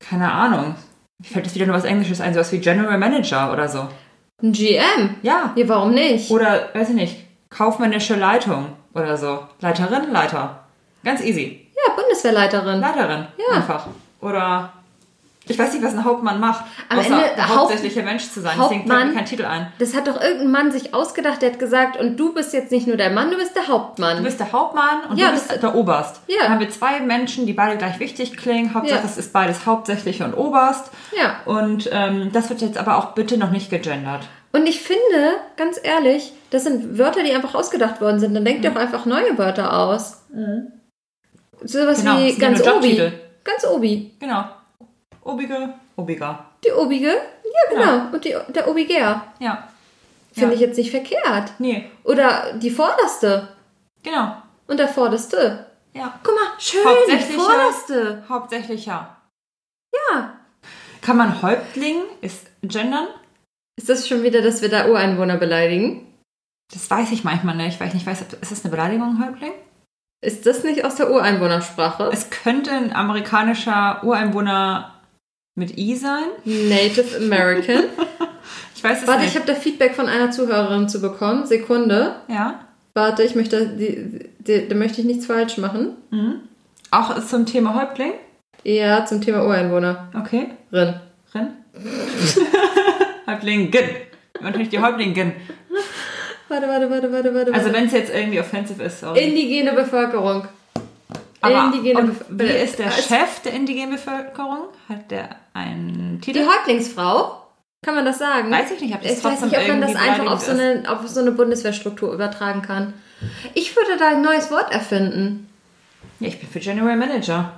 S1: keine Ahnung, mir fällt jetzt wieder nur was Englisches ein, sowas wie General Manager oder so.
S2: Ein GM.
S1: Ja.
S2: Ja, warum nicht?
S1: Oder, weiß ich nicht, kaufmännische Leitung oder so. Leiterin, Leiter. Ganz easy.
S2: Ja, Bundeswehrleiterin.
S1: Leiterin.
S2: Ja.
S1: Einfach. Oder ich weiß nicht, was ein Hauptmann macht.
S2: Am
S1: außer
S2: Ende, der Haupt-
S1: hauptsächlicher Mensch zu sein. Deswegen fällt mir
S2: Hauptmann-
S1: kein Titel ein.
S2: Das hat doch irgendein Mann sich ausgedacht, der hat gesagt, und du bist jetzt nicht nur der Mann, du bist der Hauptmann.
S1: Du bist der Hauptmann und
S2: Ja,
S1: du bist der Oberst.
S2: Ja.
S1: Dann haben wir zwei Menschen, die beide gleich wichtig klingen. Hauptsache,
S2: Ja.
S1: es ist beides hauptsächlich und Oberst.
S2: Ja.
S1: Und ähm, das wird jetzt aber auch bitte noch nicht gegendert.
S2: Und ich finde, ganz ehrlich, das sind Wörter, die einfach ausgedacht worden sind. Dann denkt
S1: Mhm.
S2: doch einfach neue Wörter aus. Sowas
S1: Genau,
S2: wie ganz obi. Ganz obi.
S1: Genau. Obige, obiger.
S2: Die obige? Ja, genau. Und die, der obiger.
S1: Ja.
S2: Finde
S1: Ja.
S2: ich jetzt nicht verkehrt.
S1: Nee,
S2: Oder die vorderste.
S1: genau.
S2: Und der vorderste.
S1: Ja.
S2: Guck mal, schön, die vorderste.
S1: Hauptsächlich ja.
S2: Ja.
S1: Kann man Häuptling ist gendern?
S2: Ist das schon wieder, dass wir da Ureinwohner beleidigen?
S1: Das weiß ich manchmal nicht, weil ich nicht weiß, ist das eine Beleidigung, Häuptling?
S2: Ist das nicht aus der Ureinwohnersprache?
S1: Es könnte ein amerikanischer Ureinwohner mit I sein.
S2: Native American. <laughs>
S1: Ich weiß es
S2: Warte, ich
S1: nicht.
S2: habe da Feedback von einer Zuhörerin zu bekommen. Sekunde.
S1: ja.
S2: Warte, ich möchte, die, die, da möchte ich nichts falsch machen.
S1: Auch zum Thema Häuptling?
S2: Ja, zum Thema Ureinwohnerin.
S1: Okay. Rin. <laughs> <laughs> Häuptlingen. Natürlich die Häuptlingen.
S2: Warte, warte, warte, warte, warte.
S1: Also wenn es jetzt irgendwie offensive ist, sorry.
S2: Indigene Bevölkerung.
S1: Aber
S2: Indigene Bef-
S1: wie ist der Chef der indigenen Bevölkerung? Hat der einen
S2: Die
S1: Titel?
S2: Häuptlingsfrau? Kann man das sagen?
S1: Weiß ich nicht, ob das
S2: Ich weiß nicht, ob man das einfach auf so, eine, auf so eine Bundeswehrstruktur übertragen kann. Ich würde da ein neues Wort erfinden.
S1: Ja, ich bin für General Manager.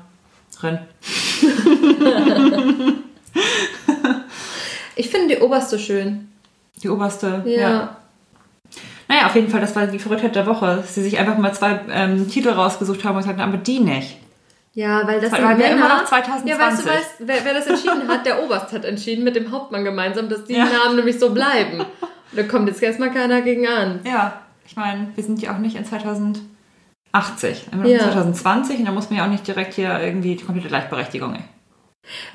S1: Rin.
S2: Ich finde die oberste schön.
S1: Die oberste.
S2: Ja.
S1: Naja, auf jeden Fall, das war die Verrücktheit der Woche. dass Sie sich einfach mal zwei ähm, Titel rausgesucht haben und gesagt haben, aber die nicht.
S2: Ja, weil das sind
S1: wir
S2: Männer.
S1: immer noch 2020.
S2: Ja, weißt du, weißt, wer, wer das entschieden hat, der Oberst hat entschieden mit dem Hauptmann gemeinsam, dass die
S1: Ja.
S2: Namen nämlich so bleiben. Und da kommt jetzt erstmal keiner gegen an.
S1: Ja, ich meine, wir sind ja auch nicht in 2080. Wir sind
S2: Ja.
S1: in 2020 und da muss man ja auch nicht direkt hier irgendwie die komplette Gleichberechtigung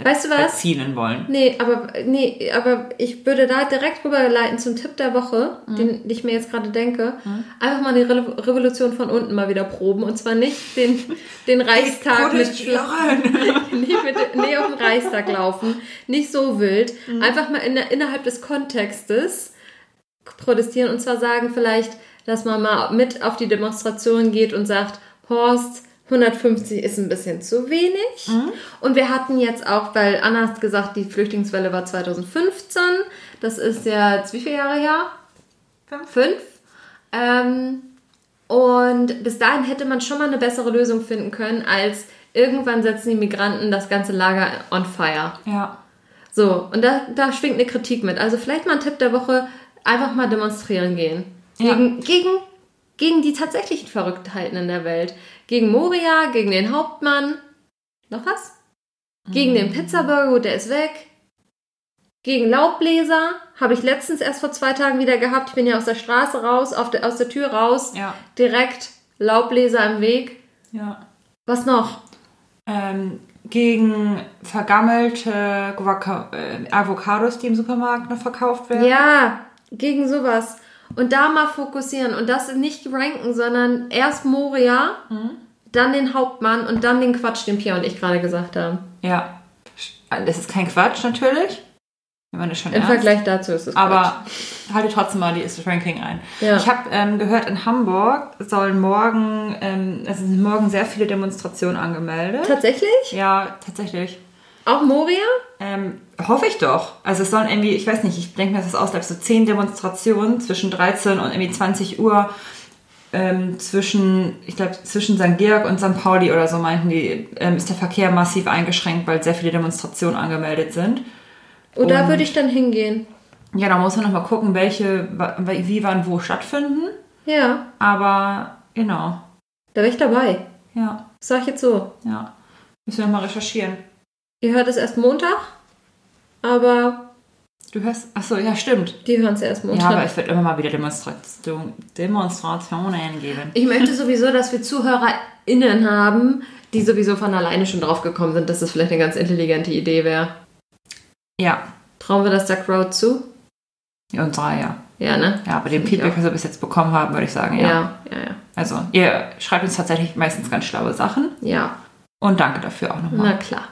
S2: Weißt du was?
S1: erzielen wollen.
S2: Nee, aber nee, aber ich würde da direkt rüberleiten zum Tipp der Woche,
S1: Mhm.
S2: den ich mir jetzt gerade denke. Einfach mal die Re Revolution von unten mal wieder proben. Und zwar nicht den, den Reichstag mit nicht <laughs> mit, nee, auf den Reichstag laufen. Nicht so wild. Einfach mal in, innerhalb des Kontextes protestieren und zwar sagen vielleicht, dass man mal mit auf die Demonstration geht und sagt, Horst, 150 ist ein bisschen zu wenig. Und wir hatten jetzt auch, weil Anna hat gesagt, die Flüchtlingswelle war 2015. Das ist jetzt wie viele Jahre her?
S1: Fünf.
S2: Fünf. Ähm, und bis dahin hätte man schon mal eine bessere Lösung finden können, als irgendwann setzen die Migranten das ganze Lager on fire.
S1: Ja.
S2: So, und da, da schwingt eine Kritik mit. Also vielleicht mal ein Tipp der Woche, einfach mal demonstrieren gehen.
S1: Ja.
S2: Gegen, gegen, gegen die tatsächlichen Verrücktheiten in der Welt. Gegen Moria, gegen den Hauptmann. Noch was? Gegen den Pizzaburger, gut, der ist weg. Gegen Laubbläser habe ich letztens erst vor zwei Tagen wieder gehabt. Ich bin ja aus der Straße raus, der, aus der Tür raus,
S1: Ja.
S2: direkt Laubbläser im Weg.
S1: Ja.
S2: Was noch?
S1: Ähm, gegen vergammelte Guaca äh, Avocados, die im Supermarkt noch verkauft werden.
S2: Ja, gegen sowas. Und da mal fokussieren und das nicht ranken, sondern erst Moria, dann den Hauptmann und dann den Quatsch, den Pia und ich gerade gesagt haben.
S1: Ja. Das ist kein Quatsch natürlich. Wenn man das schon
S2: Im
S1: ernst.
S2: Vergleich dazu ist es
S1: Aber halte trotzdem mal dieses Ranking ein.
S2: Ja.
S1: Ich habe ähm, gehört, in Hamburg sollen morgen, ähm, es sind morgen sehr viele Demonstrationen angemeldet.
S2: Tatsächlich?
S1: Ja, tatsächlich.
S2: Auch Moria?
S1: Ähm, hoffe ich doch. Also es sollen irgendwie, ich weiß nicht, ich denke mir, dass es ausbleibt, so zehn Demonstrationen zwischen 13 und irgendwie 20 Uhr ähm, zwischen, ich glaube, zwischen St. Georg und St. Pauli oder so meinten die, ähm, ist der Verkehr massiv eingeschränkt, weil sehr viele Demonstrationen angemeldet sind.
S2: Und da würde ich dann hingehen.
S1: Ja, da muss man nochmal gucken, welche, wie, wann, wo stattfinden.
S2: Ja,
S1: Aber genau,
S2: da wäre ich dabei.
S1: ja,
S2: Das sag ich jetzt so.
S1: ja. Müssen wir nochmal recherchieren.
S2: Ihr hört es erst Montag, aber
S1: Du hörst, achso, ja, stimmt.
S2: die hören es erst
S1: Ja,
S2: Montag.
S1: aber es wird immer mal wieder Demonstration, Demonstrationen geben.
S2: ich möchte sowieso, dass wir ZuhörerInnen haben, die sowieso von alleine schon drauf gekommen sind, dass das vielleicht eine ganz intelligente Idee wäre.
S1: Ja,
S2: Trauen wir das der Crowd zu?
S1: und drei, ja.
S2: Ja, ne?
S1: Ja, bei dem
S2: ich
S1: Feedback, was wir bis jetzt bekommen haben, würde ich sagen, ja.
S2: Ja, ja, ja.
S1: Also, ihr schreibt uns tatsächlich meistens ganz schlaue Sachen.
S2: Ja,
S1: Und danke dafür auch
S2: na
S1: nochmal.
S2: klar.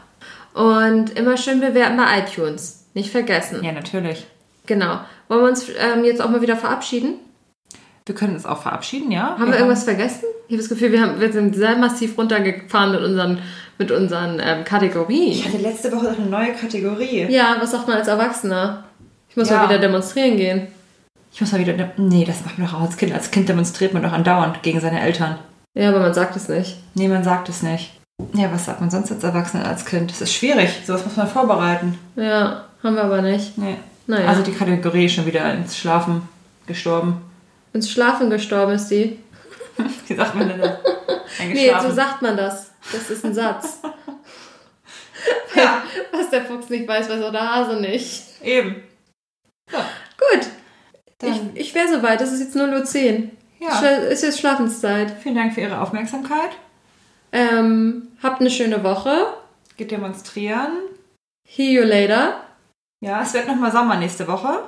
S2: Und immer schön bewerten bei iTunes. Nicht vergessen.
S1: Ja, natürlich.
S2: Genau. Wollen wir uns ähm, jetzt auch mal wieder verabschieden?
S1: Wir können uns auch verabschieden, ja?
S2: Haben wir irgendwas vergessen? Ich habe das Gefühl, wir, haben, wir sind sehr massiv runtergefahren mit unseren, mit unseren ähm, Kategorien.
S1: Ich hatte letzte Woche noch eine neue Kategorie.
S2: Ja, was sagt man als Erwachsener? Ich muss
S1: Ja.
S2: mal wieder demonstrieren gehen.
S1: Ich muss mal wieder. Nee, das macht man doch auch als Kind. Als Kind demonstriert man doch andauernd gegen seine Eltern.
S2: Ja, aber man sagt es nicht.
S1: Nee, man sagt es nicht. Ja, was sagt man sonst als Erwachsener als Kind? Das ist schwierig. Sowas muss man vorbereiten.
S2: Ja, haben wir aber nicht.
S1: Nee.
S2: Naja.
S1: Also die Kategorie ist schon wieder ins Schlafen gestorben.
S2: Ins Schlafen gestorben ist die. <laughs>
S1: Wie sagt man denn das? <laughs>
S2: Nee, so sagt man das. Das ist ein Satz. <laughs>
S1: ja,
S2: Was der Fuchs nicht weiß, weiß auch der Hase nicht.
S1: eben.
S2: Gut.
S1: Dann-
S2: Ich, ich wäre soweit. Das ist jetzt 0.10 Uhr.
S1: Ja.
S2: Ist jetzt Schlafenszeit.
S1: Vielen Dank für Ihre Aufmerksamkeit.
S2: Ähm, habt eine schöne Woche.
S1: Geht demonstrieren.
S2: See you later.
S1: Ja, es wird nochmal Sommer nächste Woche.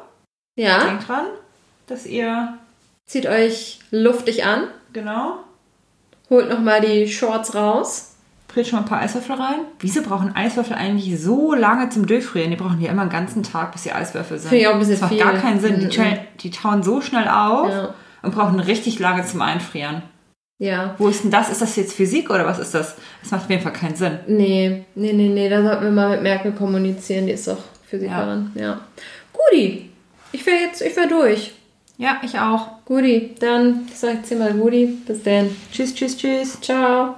S2: Ja.
S1: Denkt dran, dass ihr,
S2: Zieht euch luftig an.
S1: genau,
S2: Holt nochmal die Shorts raus.
S1: friert schon mal ein paar Eiswürfel rein. Wieso brauchen Eiswürfel eigentlich so lange zum Durchfrieren? Die brauchen ja immer einen ganzen Tag, bis die Eiswürfel sind.
S2: Finde ich auch ein bisschen
S1: das macht
S2: viel.
S1: gar keinen Sinn. Die,
S2: Mhm.
S1: tauen- die tauen so schnell auf
S2: Ja.
S1: und brauchen richtig lange zum Einfrieren.
S2: Ja.
S1: Wo ist denn das? Ist das jetzt Physik oder was ist das? Das macht auf jeden Fall keinen Sinn.
S2: Nee, nee, nee, nee. Da sollten wir mal mit Merkel kommunizieren. Die ist doch Physikerin. Ja. Guti. Ich wäre jetzt, ich wäre durch.
S1: Ja, ich auch.
S2: Guti. Dann, ich sag jetzt hier mal Guti. Bis dann.
S1: Tschüss, tschüss, tschüss.
S2: Ciao.